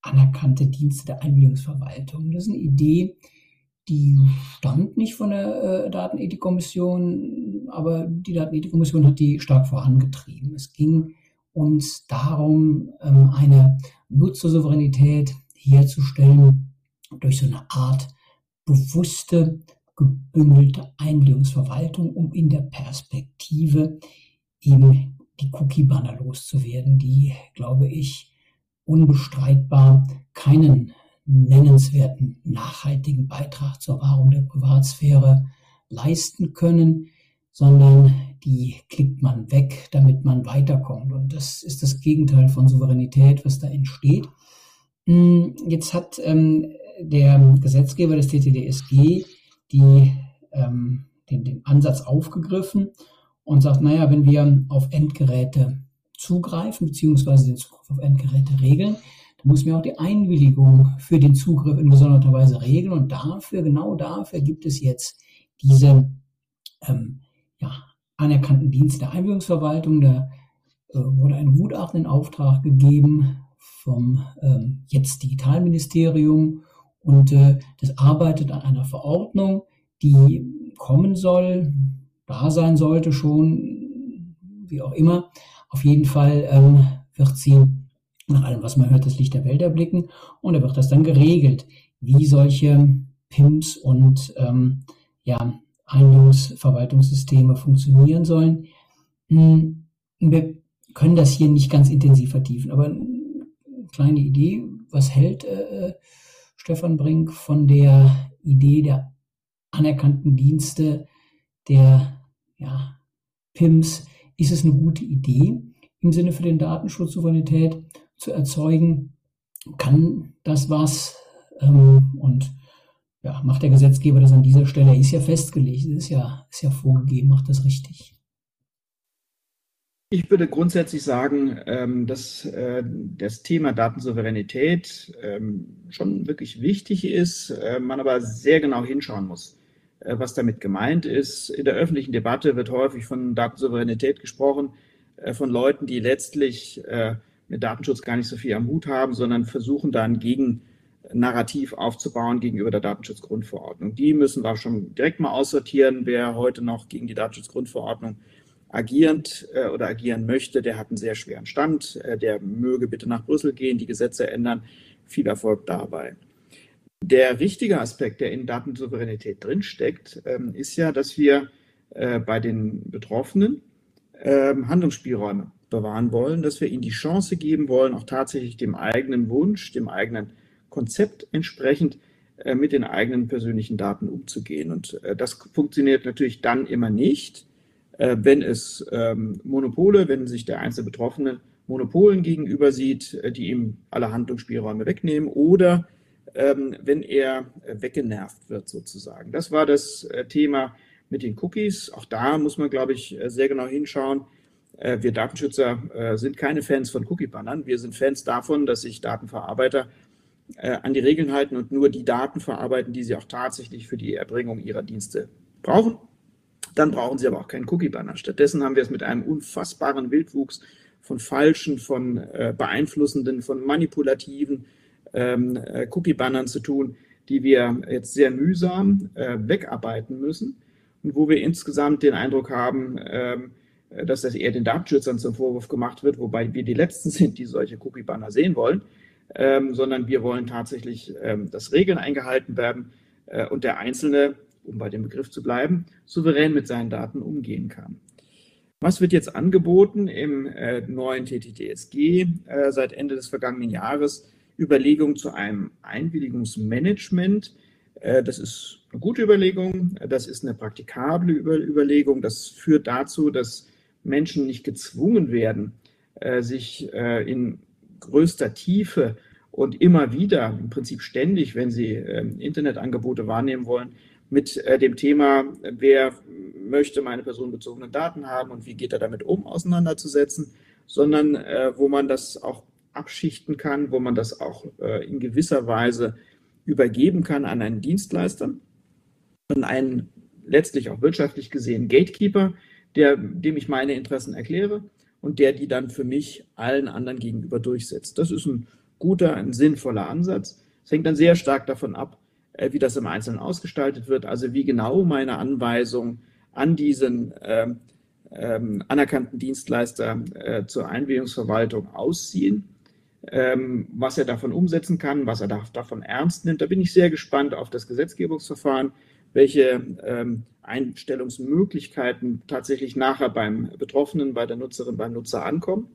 anerkannte Dienste der Einwilligungsverwaltung. Das ist eine Idee, die stammt nicht von der äh, Datenethikkommission, aber die Datenethikkommission hat die stark vorangetrieben. Es ging uns darum, ähm, eine Nutzersouveränität herzustellen durch so eine Art bewusste, gebündelte Einwilligungsverwaltung, um in der Perspektive eben die Cookie-Banner loszuwerden, die, glaube ich, unbestreitbar keinen nennenswerten, nachhaltigen Beitrag zur Wahrung der Privatsphäre leisten können, sondern die klickt man weg, damit man weiterkommt. Und das ist das Gegenteil von Souveränität, was da entsteht. Hm, jetzt hat ähm, der Gesetzgeber des TTDSG die, ähm, den, den Ansatz aufgegriffen und sagt, naja, wenn wir auf Endgeräte zugreifen, beziehungsweise den Zugriff auf Endgeräte regeln, dann muss man auch die Einwilligung für den Zugriff in gesonderter Weise regeln. Und dafür, genau dafür gibt es jetzt diese ähm, ja, anerkannten Dienst der Einwilligungsverwaltung. Da äh, wurde ein Gutachten in Auftrag gegeben vom ähm, jetzt Digitalministerium und äh, das arbeitet an einer Verordnung, die kommen soll, da sein sollte schon, wie auch immer. Auf jeden Fall ähm, wird sie nach allem, was man hört, das Licht der Welt erblicken und da wird das dann geregelt, wie solche PIMS und ähm, ja, Einigungsverwaltungssysteme funktionieren sollen. Hm, wir können das hier nicht ganz intensiv vertiefen, aber eine kleine Idee, was hält äh, Stefan Brink von der Idee der anerkannten Dienste der ja, PIMS? Ist es eine gute Idee im Sinne für den Datenschutz Souveränität zu erzeugen? Kann das was? Ähm, und ja, macht der Gesetzgeber das an dieser Stelle? Ist ja festgelegt, ist ja, ist ja vorgegeben, macht das richtig.
Ich würde grundsätzlich sagen, ähm, dass äh, das Thema Datensouveränität ähm, schon wirklich wichtig ist, äh, man aber sehr genau hinschauen muss, äh, was damit gemeint ist. In der öffentlichen Debatte wird häufig von Datensouveränität gesprochen, von Leuten, die letztlich mit Datenschutz gar nicht so viel am Hut haben, sondern versuchen da ein Gegennarrativ aufzubauen gegenüber der Datenschutzgrundverordnung. Die müssen wir schon direkt mal aussortieren, wer heute noch gegen die Datenschutzgrundverordnung agierend äh, oder agieren möchte, der hat einen sehr schweren Stand. Äh, der möge bitte nach Brüssel gehen, die Gesetze ändern. Viel Erfolg dabei. Der richtige Aspekt, der in Datensouveränität drinsteckt, ähm, ist ja, dass wir äh, bei den Betroffenen ähm, Handlungsspielräume bewahren wollen, dass wir ihnen die Chance geben wollen, auch tatsächlich dem eigenen Wunsch, dem eigenen Konzept entsprechend äh, mit den eigenen persönlichen Daten umzugehen. Und äh, das funktioniert natürlich dann immer nicht, äh, wenn es ähm, Monopole, wenn sich der einzelne Betroffene Monopolen gegenüber sieht, die ihm alle Handlungsspielräume wegnehmen oder ähm, wenn er weggenervt wird sozusagen. Das war das Thema mit den Cookies. Auch da muss man, glaube ich, sehr genau hinschauen. Wir Datenschützer sind keine Fans von Cookie-Bannern. Wir sind Fans davon, dass sich Datenverarbeiter an die Regeln halten und nur die Daten verarbeiten, die sie auch tatsächlich für die Erbringung ihrer Dienste brauchen. Dann brauchen Sie aber auch keinen Cookie-Banner. Stattdessen haben wir es mit einem unfassbaren Wildwuchs von falschen, von äh, beeinflussenden, von manipulativen ähm, äh, Cookie-Bannern zu tun, die wir jetzt sehr mühsam äh, wegarbeiten müssen und wo wir insgesamt den Eindruck haben, ähm, dass das eher den Datenschützern zum Vorwurf gemacht wird, wobei wir die Letzten sind, die solche Cookie-Banner sehen wollen, ähm, sondern wir wollen tatsächlich, ähm, dass Regeln eingehalten werden äh, und der Einzelne um bei dem Begriff zu bleiben, souverän mit seinen Daten umgehen kann. Was wird jetzt angeboten im äh, neuen TTTSG äh, seit Ende des vergangenen Jahres? Überlegungen zu einem Einwilligungsmanagement. Äh, das ist eine gute Überlegung, das ist eine praktikable Über Überlegung. Das führt dazu, dass Menschen nicht gezwungen werden, äh, sich äh, in größter Tiefe und immer wieder, im Prinzip ständig, wenn sie ähm, Internetangebote wahrnehmen wollen, mit äh, dem Thema, wer möchte meine personenbezogenen Daten haben und wie geht er damit um, auseinanderzusetzen, sondern äh, wo man das auch abschichten kann, wo man das auch äh, in gewisser Weise übergeben kann an einen Dienstleister, an einen letztlich auch wirtschaftlich gesehen Gatekeeper, der, dem ich meine Interessen erkläre und der die dann für mich allen anderen gegenüber durchsetzt. Das ist ein guter, ein sinnvoller Ansatz. Es hängt dann sehr stark davon ab, äh, wie das im Einzelnen ausgestaltet wird, also wie genau meine Anweisungen an diesen ähm, ähm, anerkannten Dienstleister äh, zur Einwilligungsverwaltung aussehen, ähm, was er davon umsetzen kann, was er da, davon ernst nimmt. Da bin ich sehr gespannt auf das Gesetzgebungsverfahren, welche ähm, Einstellungsmöglichkeiten tatsächlich nachher beim Betroffenen, bei der Nutzerin, beim Nutzer ankommen.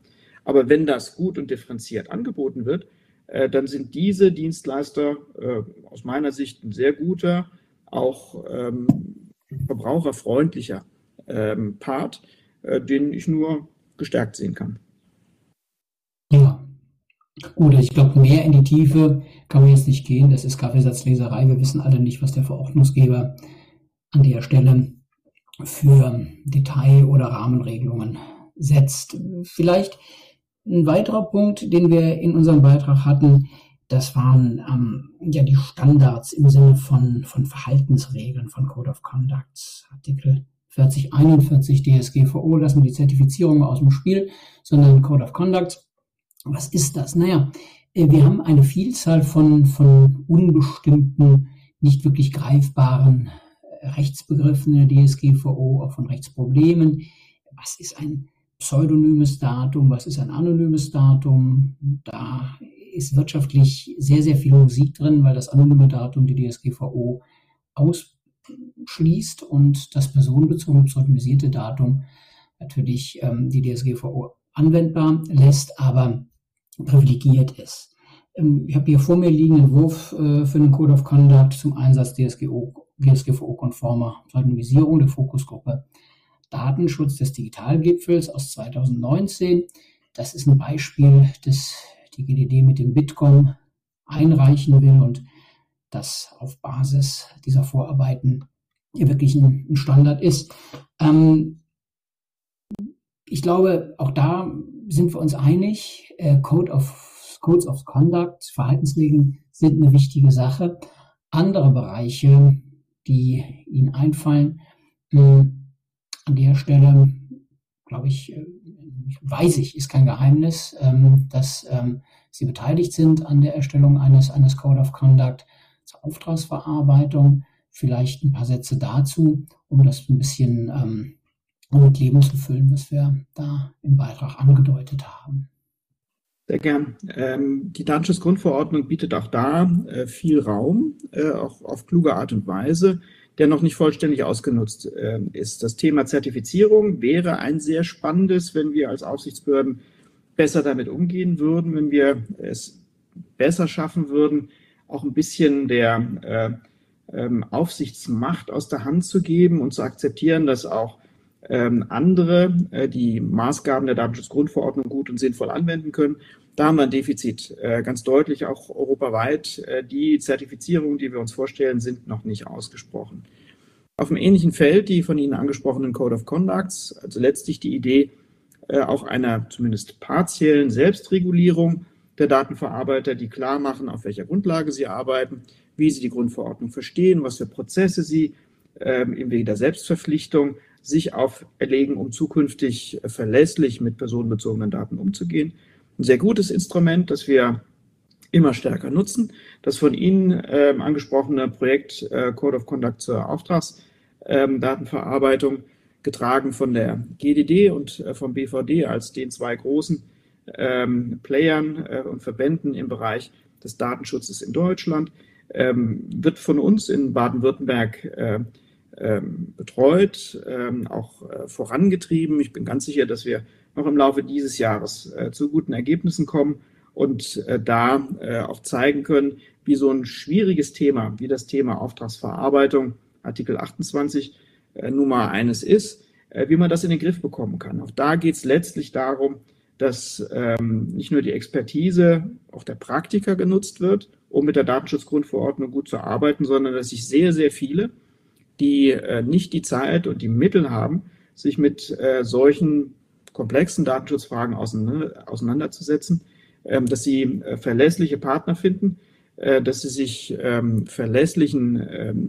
Aber wenn das gut und differenziert angeboten wird, äh, dann sind diese Dienstleister äh, aus meiner Sicht ein sehr guter, auch ähm, verbraucherfreundlicher ähm, Part, äh, den ich nur gestärkt sehen kann.
Gut, ich glaube, mehr in die Tiefe kann man jetzt nicht gehen. Das ist Kaffeesatzleserei. Wir wissen alle nicht, was der Verordnungsgeber an der Stelle für Detail- oder Rahmenregelungen setzt. Vielleicht ein weiterer Punkt, den wir in unserem Beitrag hatten, das waren ähm, ja die Standards im Sinne von, von Verhaltensregeln von Code of Conduct. Artikel 4041 DSGVO lassen wir die Zertifizierung aus dem Spiel, sondern Code of Conduct. Was ist das? Naja, äh, wir haben eine Vielzahl von, von unbestimmten, nicht wirklich greifbaren äh, Rechtsbegriffen in der DSGVO, auch von Rechtsproblemen. Was ist ein pseudonymes Datum, was ist ein anonymes Datum. Da ist wirtschaftlich sehr, sehr viel Musik drin, weil das anonyme Datum die DSGVO ausschließt und das personenbezogene pseudonymisierte Datum natürlich ähm, die DSGVO anwendbar lässt, aber privilegiert ist. Ähm, ich habe hier vor mir liegen einen Entwurf äh, für den Code of Conduct zum Einsatz DSGVO-konformer Pseudonymisierung der Fokusgruppe Datenschutz des Digitalgipfels aus 2019. Das ist ein Beispiel, das die GDD mit dem Bitkom einreichen will und das auf Basis dieser Vorarbeiten wirklich ein, Standard ist. Ähm, ich glaube, auch da sind wir uns einig. Äh, Code of, Codes of Conduct, Verhaltensregeln sind eine wichtige Sache. Andere Bereiche, die Ihnen einfallen, äh, an der Stelle, glaube ich, äh, weiß ich, ist kein Geheimnis, ähm, dass ähm, Sie beteiligt sind an der Erstellung eines, eines Code of Conduct zur Auftragsverarbeitung. Vielleicht ein paar Sätze dazu, um das ein bisschen ähm, mit Leben zu füllen, was wir da im Beitrag angedeutet haben.
Sehr gern. Ähm, die Datenschutzgrundverordnung bietet auch da äh, viel Raum, äh, auch auf kluge Art und Weise, der noch nicht vollständig ausgenutzt äh, ist. Das Thema Zertifizierung wäre ein sehr spannendes, wenn wir als Aufsichtsbehörden besser damit umgehen würden, wenn wir es besser schaffen würden, auch ein bisschen der äh, ähm, Aufsichtsmacht aus der Hand zu geben und zu akzeptieren, dass auch ähm, andere äh, die Maßgaben der Datenschutzgrundverordnung gut und sinnvoll anwenden können. Da haben wir ein Defizit, äh, ganz deutlich auch europaweit. Äh, die Zertifizierungen, die wir uns vorstellen, sind noch nicht ausgesprochen. Auf einem ähnlichen Feld die von Ihnen angesprochenen Code of Conducts, also letztlich die Idee äh, auch einer zumindest partiellen Selbstregulierung der Datenverarbeiter, die klar machen, auf welcher Grundlage sie arbeiten, wie sie die Grundverordnung verstehen, was für Prozesse sie ähm, im Wege der Selbstverpflichtung sich auferlegen, um zukünftig verlässlich mit personenbezogenen Daten umzugehen. Ein sehr gutes Instrument, das wir immer stärker nutzen. Das von Ihnen äh, angesprochene Projekt äh, Code of Conduct zur Auftragsdatenverarbeitung, ähm, getragen von der GDD und äh, vom BVD als den zwei großen ähm, Playern äh, und Verbänden im Bereich des Datenschutzes in Deutschland, ähm, wird von uns in Baden-Württemberg äh, ähm, betreut, ähm, auch äh, vorangetrieben. Ich bin ganz sicher, dass wir noch im Laufe dieses Jahres äh, zu guten Ergebnissen kommen und äh, da auch zeigen können, wie so ein schwieriges Thema, wie das Thema Auftragsverarbeitung, Artikel 28, nun mal eines ist, wie man das in den Griff bekommen kann. Auch da geht es letztlich darum, dass ähm, nicht nur die Expertise auch der Praktiker genutzt wird, um mit der Datenschutzgrundverordnung gut zu arbeiten, sondern dass sich sehr, sehr viele die äh, nicht die Zeit und die Mittel haben, sich mit äh, solchen komplexen Datenschutzfragen auseinander, auseinanderzusetzen, ähm, dass sie äh, verlässliche Partner finden, äh, dass sie sich ähm, verlässlichen ähm,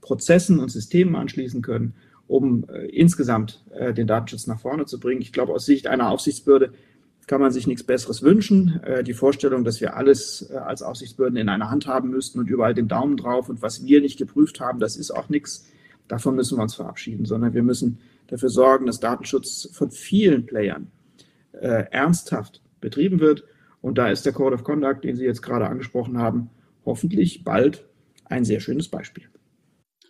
Prozessen und Systemen anschließen können, um äh, insgesamt den Datenschutz nach vorne zu bringen. Ich glaube, aus Sicht einer Aufsichtsbehörde kann man sich nichts Besseres wünschen. Die Vorstellung, dass wir alles als Aufsichtsbehörden in einer Hand haben müssten und überall den Daumen drauf und was wir nicht geprüft haben, das ist auch nichts. Davon müssen wir uns verabschieden, sondern wir müssen dafür sorgen, dass Datenschutz von vielen Playern äh, ernsthaft betrieben wird. Und da ist der Code of Conduct, den Sie jetzt gerade angesprochen haben, hoffentlich bald ein sehr schönes Beispiel.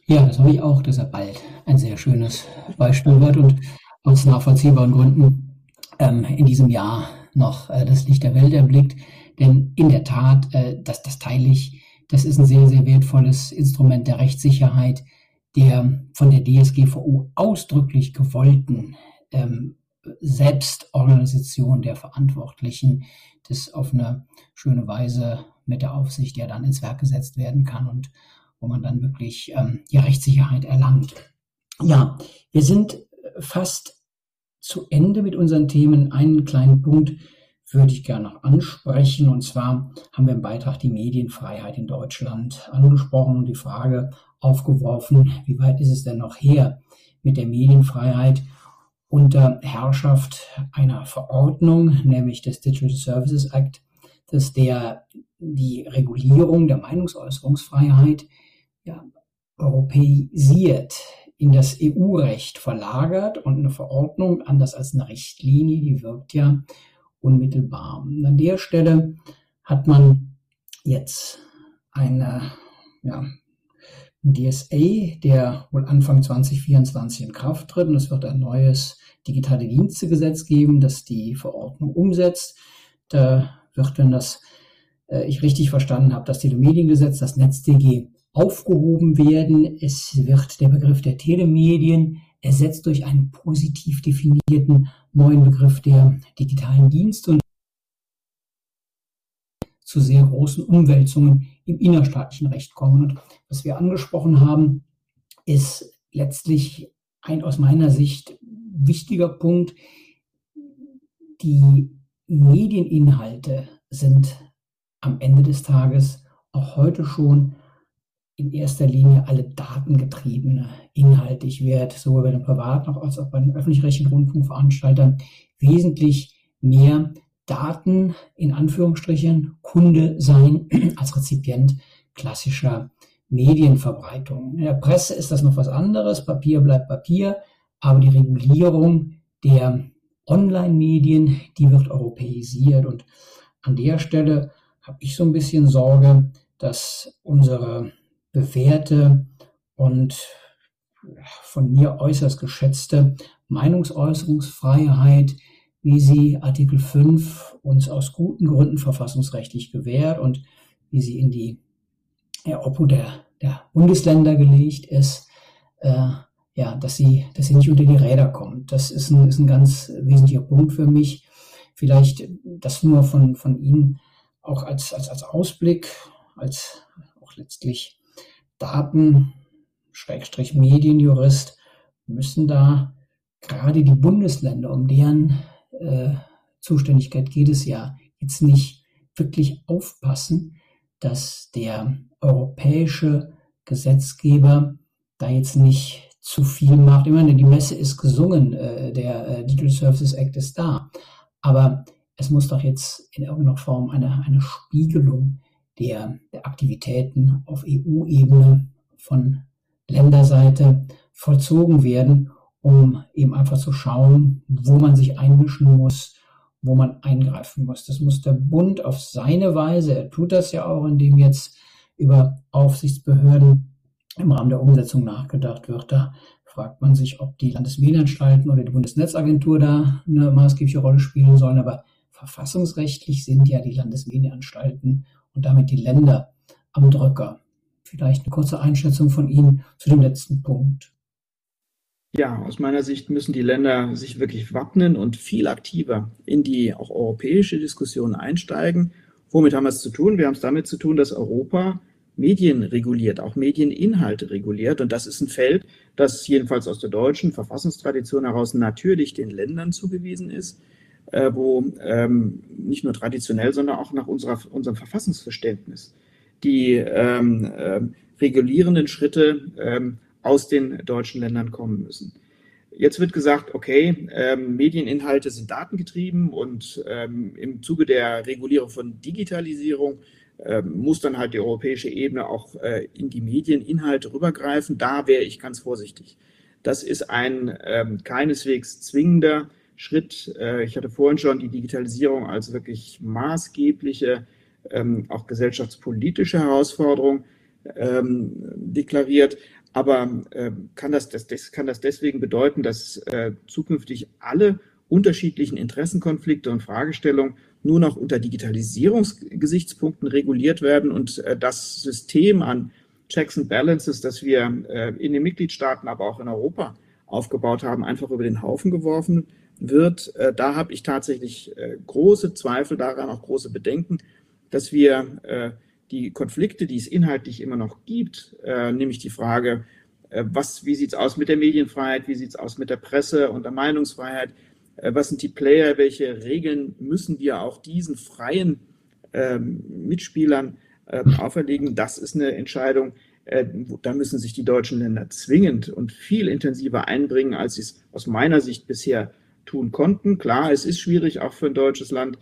Ja, das habe ich auch, dass er bald ein sehr schönes Beispiel wird und aus nachvollziehbaren Gründen ähm, in diesem Jahr noch äh, das Licht der Welt erblickt. Denn in der Tat, äh, das, das teile ich, das ist ein sehr, sehr wertvolles Instrument der Rechtssicherheit, der von der DSGVO ausdrücklich gewollten ähm, Selbstorganisation der Verantwortlichen, das auf eine schöne Weise mit der Aufsicht ja dann ins Werk gesetzt werden kann und wo man dann wirklich ähm, die Rechtssicherheit erlangt. Ja, wir sind fast zu Ende mit unseren Themen. Einen kleinen Punkt würde ich gerne noch ansprechen. Und zwar haben wir im Beitrag die Medienfreiheit in Deutschland angesprochen und die Frage aufgeworfen, wie weit ist es denn noch her mit der Medienfreiheit unter Herrschaft einer Verordnung, nämlich des Digital Services Act, dass der die Regulierung der Meinungsäußerungsfreiheit ja, europäisiert in das EU-Recht verlagert und eine Verordnung, anders als eine Richtlinie, die wirkt ja unmittelbar. Und an der Stelle hat man jetzt eine, ja, DSA, der wohl Anfang 2024 in Kraft tritt. Und es wird ein neues digitale Dienstegesetz geben, das die Verordnung umsetzt. Da wird, wenn das äh, ich richtig verstanden habe, das Telemediengesetz, das NetzDG aufgehoben werden. Es wird der Begriff der Telemedien ersetzt durch einen positiv definierten neuen Begriff der digitalen Dienste und zu sehr großen Umwälzungen im innerstaatlichen Recht kommen. Und was wir angesprochen haben, ist letztlich ein aus meiner Sicht wichtiger Punkt. die Medieninhalte sind am Ende des Tages auch heute schon in erster Linie alle datengetriebene Inhalte. Ich werde sowohl bei den privaten als auch bei den öffentlich-rechtlichen Rundfunkveranstaltern wesentlich mehr Daten in Anführungsstrichen Kunde sein als Rezipient klassischer Medienverbreitung. In der Presse ist das noch was anderes. Papier bleibt Papier, aber die Regulierung der Online-Medien, die wird europäisiert. Und an der Stelle habe ich so ein bisschen Sorge, dass unsere bewährte und von mir äußerst geschätzte Meinungsäußerungsfreiheit, wie sie Artikel 5 uns aus guten Gründen verfassungsrechtlich gewährt und wie sie in die Obhut der, der Bundesländer gelegt ist, äh, ja, dass sie, dass sie nicht unter die Räder kommt. Das ist ein, ist ein ganz wesentlicher Punkt für mich. Vielleicht das nur von, von Ihnen auch als, als, als Ausblick, als auch letztlich Daten, Schrägstrich Medienjurist, müssen da gerade die Bundesländer, um deren äh, Zuständigkeit geht es ja, jetzt nicht wirklich aufpassen, dass der europäische Gesetzgeber da jetzt nicht zu viel macht. Ich meine, die Messe ist gesungen, äh, der äh, Digital Services Act ist da. Aber es muss doch jetzt in irgendeiner Form eine, eine Spiegelung der, der Aktivitäten auf EU-Ebene von Länderseite vollzogen werden, um eben einfach zu schauen, wo man sich einmischen muss, wo man eingreifen muss. Das muss der Bund auf seine Weise, er tut das ja auch, indem jetzt über Aufsichtsbehörden im Rahmen der Umsetzung nachgedacht wird. Da fragt man sich, ob die Landesmedienanstalten oder die Bundesnetzagentur da eine maßgebliche Rolle spielen sollen. Aber verfassungsrechtlich sind ja die Landesmedienanstalten und damit die Länder am Drücker. Vielleicht eine kurze Einschätzung von Ihnen zu dem letzten Punkt.
Ja, aus meiner Sicht müssen die Länder sich wirklich wappnen und viel aktiver in die auch europäische Diskussion einsteigen. Womit haben wir es zu tun? Wir haben es damit zu tun, dass Europa Medien reguliert, auch Medieninhalte reguliert. Und das ist ein Feld, das jedenfalls aus der deutschen Verfassungstradition heraus natürlich den Ländern zugewiesen ist, äh, wo ähm, nicht nur traditionell, sondern auch nach unserer, unserem Verfassungsverständnis die ähm, äh, regulierenden Schritte ähm, aus den deutschen Ländern kommen müssen. Jetzt wird gesagt, okay, ähm, Medieninhalte sind datengetrieben und ähm, im Zuge der Regulierung von Digitalisierung ähm, muss dann halt die europäische Ebene auch äh, in die Medieninhalte rübergreifen. Da wäre ich ganz vorsichtig. Das ist ein ähm, keineswegs zwingender Schritt. Äh, ich hatte vorhin schon die Digitalisierung als wirklich maßgebliche, ähm, auch gesellschaftspolitische Herausforderung ähm, deklariert. Aber äh, kann, das, das, kann das deswegen bedeuten, dass äh, zukünftig alle unterschiedlichen Interessenkonflikte und Fragestellungen nur noch unter Digitalisierungsgesichtspunkten reguliert werden und äh, das System an Checks and Balances, das wir in den Mitgliedstaaten, aber auch in Europa aufgebaut haben, einfach über den Haufen geworfen wird. Äh, da habe ich tatsächlich große Zweifel daran, auch große Bedenken, dass wir die Konflikte, die es inhaltlich immer noch gibt, nämlich die Frage, was, wie sieht es aus mit der Medienfreiheit, wie sieht es aus mit der Presse und der Meinungsfreiheit, äh, was sind die Player, welche Regeln müssen wir auch diesen freien ähm, Mitspielern ähm, auferlegen. Das ist eine Entscheidung, äh, da müssen sich die deutschen Länder zwingend und viel intensiver einbringen, als sie es aus meiner Sicht bisher tun konnten. Klar, es ist schwierig, auch für ein deutsches Land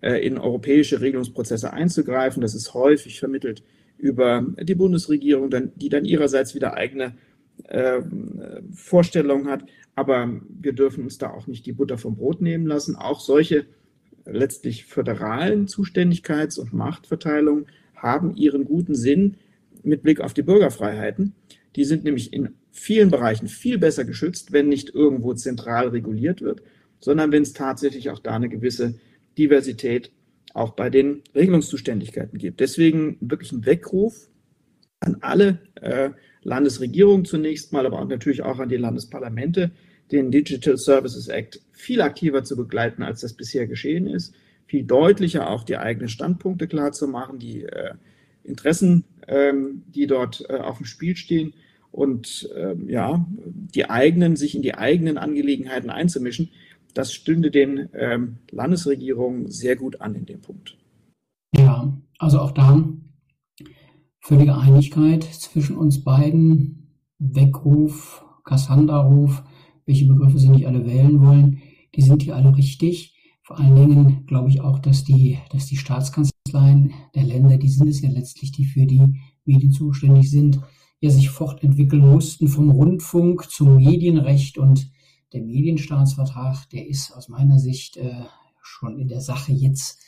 äh, in europäische Regelungsprozesse einzugreifen. Das ist häufig vermittelt über die Bundesregierung, die dann ihrerseits wieder eigene ähm, Vorstellungen hat. Aber wir dürfen uns da auch nicht die Butter vom Brot nehmen lassen. Auch solche letztlich föderalen Zuständigkeits- und Machtverteilungen haben ihren guten Sinn mit Blick auf die Bürgerfreiheiten. Die sind nämlich in vielen Bereichen viel besser geschützt, wenn nicht irgendwo zentral reguliert wird, sondern wenn es tatsächlich auch da eine gewisse Diversität auch bei den Regelungszuständigkeiten gibt. Deswegen wirklich ein Weckruf an alle äh, Landesregierungen zunächst mal, aber auch natürlich auch an die Landesparlamente, den Digital Services Act viel aktiver zu begleiten, als das bisher geschehen ist, viel deutlicher auch die eigenen Standpunkte klar zu machen, die äh, Interessen, ähm, die dort äh, auf dem Spiel stehen und ähm, ja, die eigenen, sich in die eigenen Angelegenheiten einzumischen. das stünde den ähm, Landesregierungen sehr gut an in dem Punkt.
Ja, also auch da völlige Einigkeit zwischen uns beiden. Weckruf, Cassandra-Ruf, welche Begriffe Sie nicht alle wählen wollen, die sind hier alle richtig. Vor allen Dingen glaube ich auch, dass die, dass die Staatskanzleien der Länder, die sind es ja letztlich, die für die Medien zuständig sind, ja sich fortentwickeln mussten vom Rundfunk zum Medienrecht und der Medienstaatsvertrag, der ist aus meiner Sicht äh, schon in der Sache jetzt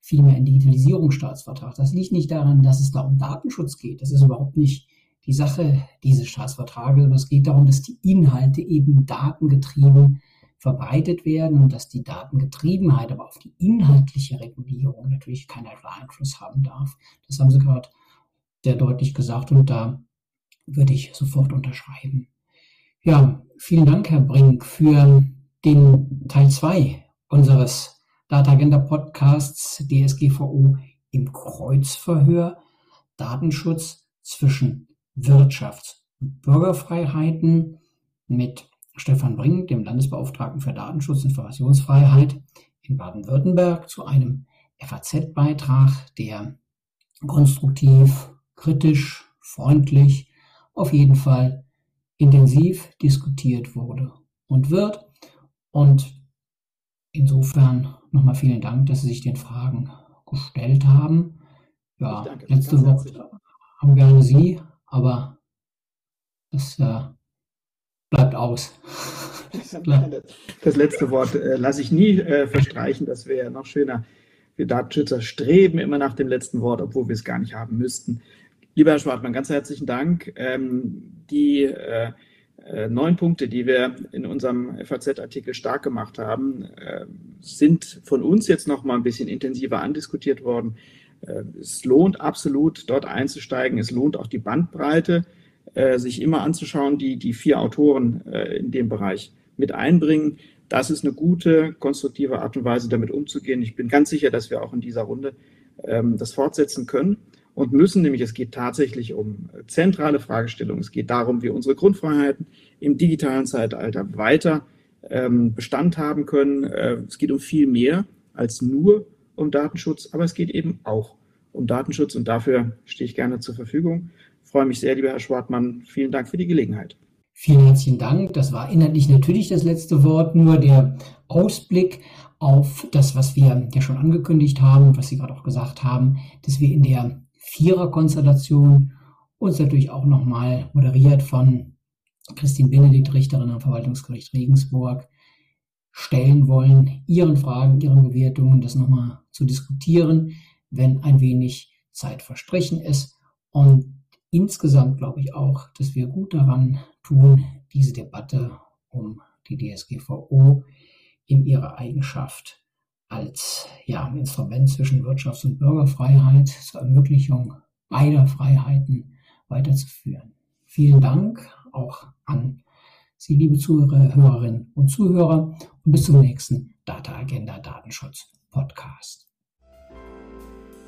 vielmehr ein Digitalisierungsstaatsvertrag. Das liegt nicht daran, dass es da um Datenschutz geht. Das ist überhaupt nicht die Sache dieses Staatsvertrages, aber es geht darum, dass die Inhalte eben datengetrieben verbreitet werden und dass die Datengetriebenheit aber auf die inhaltliche Regulierung natürlich keinerlei Einfluss haben darf. Das haben Sie gerade sehr deutlich gesagt und da würde ich sofort unterschreiben. Ja, vielen Dank, Herr Brink, für den Teil 2 unseres Data Agenda Podcasts DSGVO im Kreuzverhör Datenschutz zwischen Wirtschafts- und Bürgerfreiheiten mit Stefan Brink, dem Landesbeauftragten für Datenschutz und Informationsfreiheit in Baden-Württemberg, zu einem FAZ-Beitrag, der konstruktiv, kritisch, freundlich, auf jeden Fall intensiv diskutiert wurde und wird. Und insofern nochmal vielen Dank, dass Sie sich den Fragen gestellt haben. Ja, letzte Woche haben gerne Sie, aber das äh, bleibt aus.
Das letzte Wort äh, lasse ich nie äh, verstreichen, das wäre noch schöner. Wir Datenschützer streben immer nach dem letzten Wort, obwohl wir es gar nicht haben müssten. Lieber Herr Schwartmann, ganz herzlichen Dank. Ähm, die äh, äh, neun Punkte, die wir in unserem FAZ-Artikel stark gemacht haben, äh, sind von uns jetzt noch mal ein bisschen intensiver andiskutiert worden. Äh, es lohnt absolut, dort einzusteigen. Es lohnt auch die Bandbreite, äh, sich immer anzuschauen, die die vier Autoren äh, in dem Bereich mit einbringen. Das ist eine gute, konstruktive Art und Weise, damit umzugehen. Ich bin ganz sicher, dass wir auch in dieser Runde ähm, das fortsetzen können und müssen, nämlich es geht tatsächlich um zentrale Fragestellungen. Es geht darum, wie unsere Grundfreiheiten im digitalen Zeitalter weiter ähm, Bestand haben können. Äh, es geht um viel mehr als nur um Datenschutz, aber es geht eben auch um Datenschutz und dafür stehe ich gerne zur Verfügung. Freue mich sehr, lieber Herr Schwartmann. Vielen Dank für die Gelegenheit.
Vielen herzlichen Dank. Das war inhaltlich natürlich das letzte Wort, nur der Ausblick auf das, was wir ja schon angekündigt haben, was Sie gerade auch gesagt haben, dass wir in der Viererkonstellation uns natürlich auch nochmal moderiert von Christine Benedikt, Richterin am Verwaltungsgericht Regensburg, stellen wollen, ihren Fragen, ihren Bewertungen, das nochmal zu diskutieren, wenn ein wenig Zeit verstrichen ist. Und insgesamt glaube ich auch, dass wir gut daran tun, diese Debatte um die DSGVO in ihrer Eigenschaft als ja, Instrument zwischen Wirtschafts- und Bürgerfreiheit zur Ermöglichung beider Freiheiten weiterzuführen. Vielen Dank auch an Sie, liebe Zuhörerinnen und Zuhörer, und bis zum nächsten Data Agenda Datenschutz Podcast.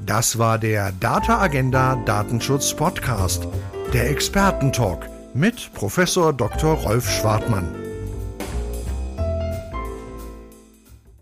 Das war der Data Agenda Datenschutz Podcast, der Expertentalk mit Professor Dr. Rolf Schwartmann.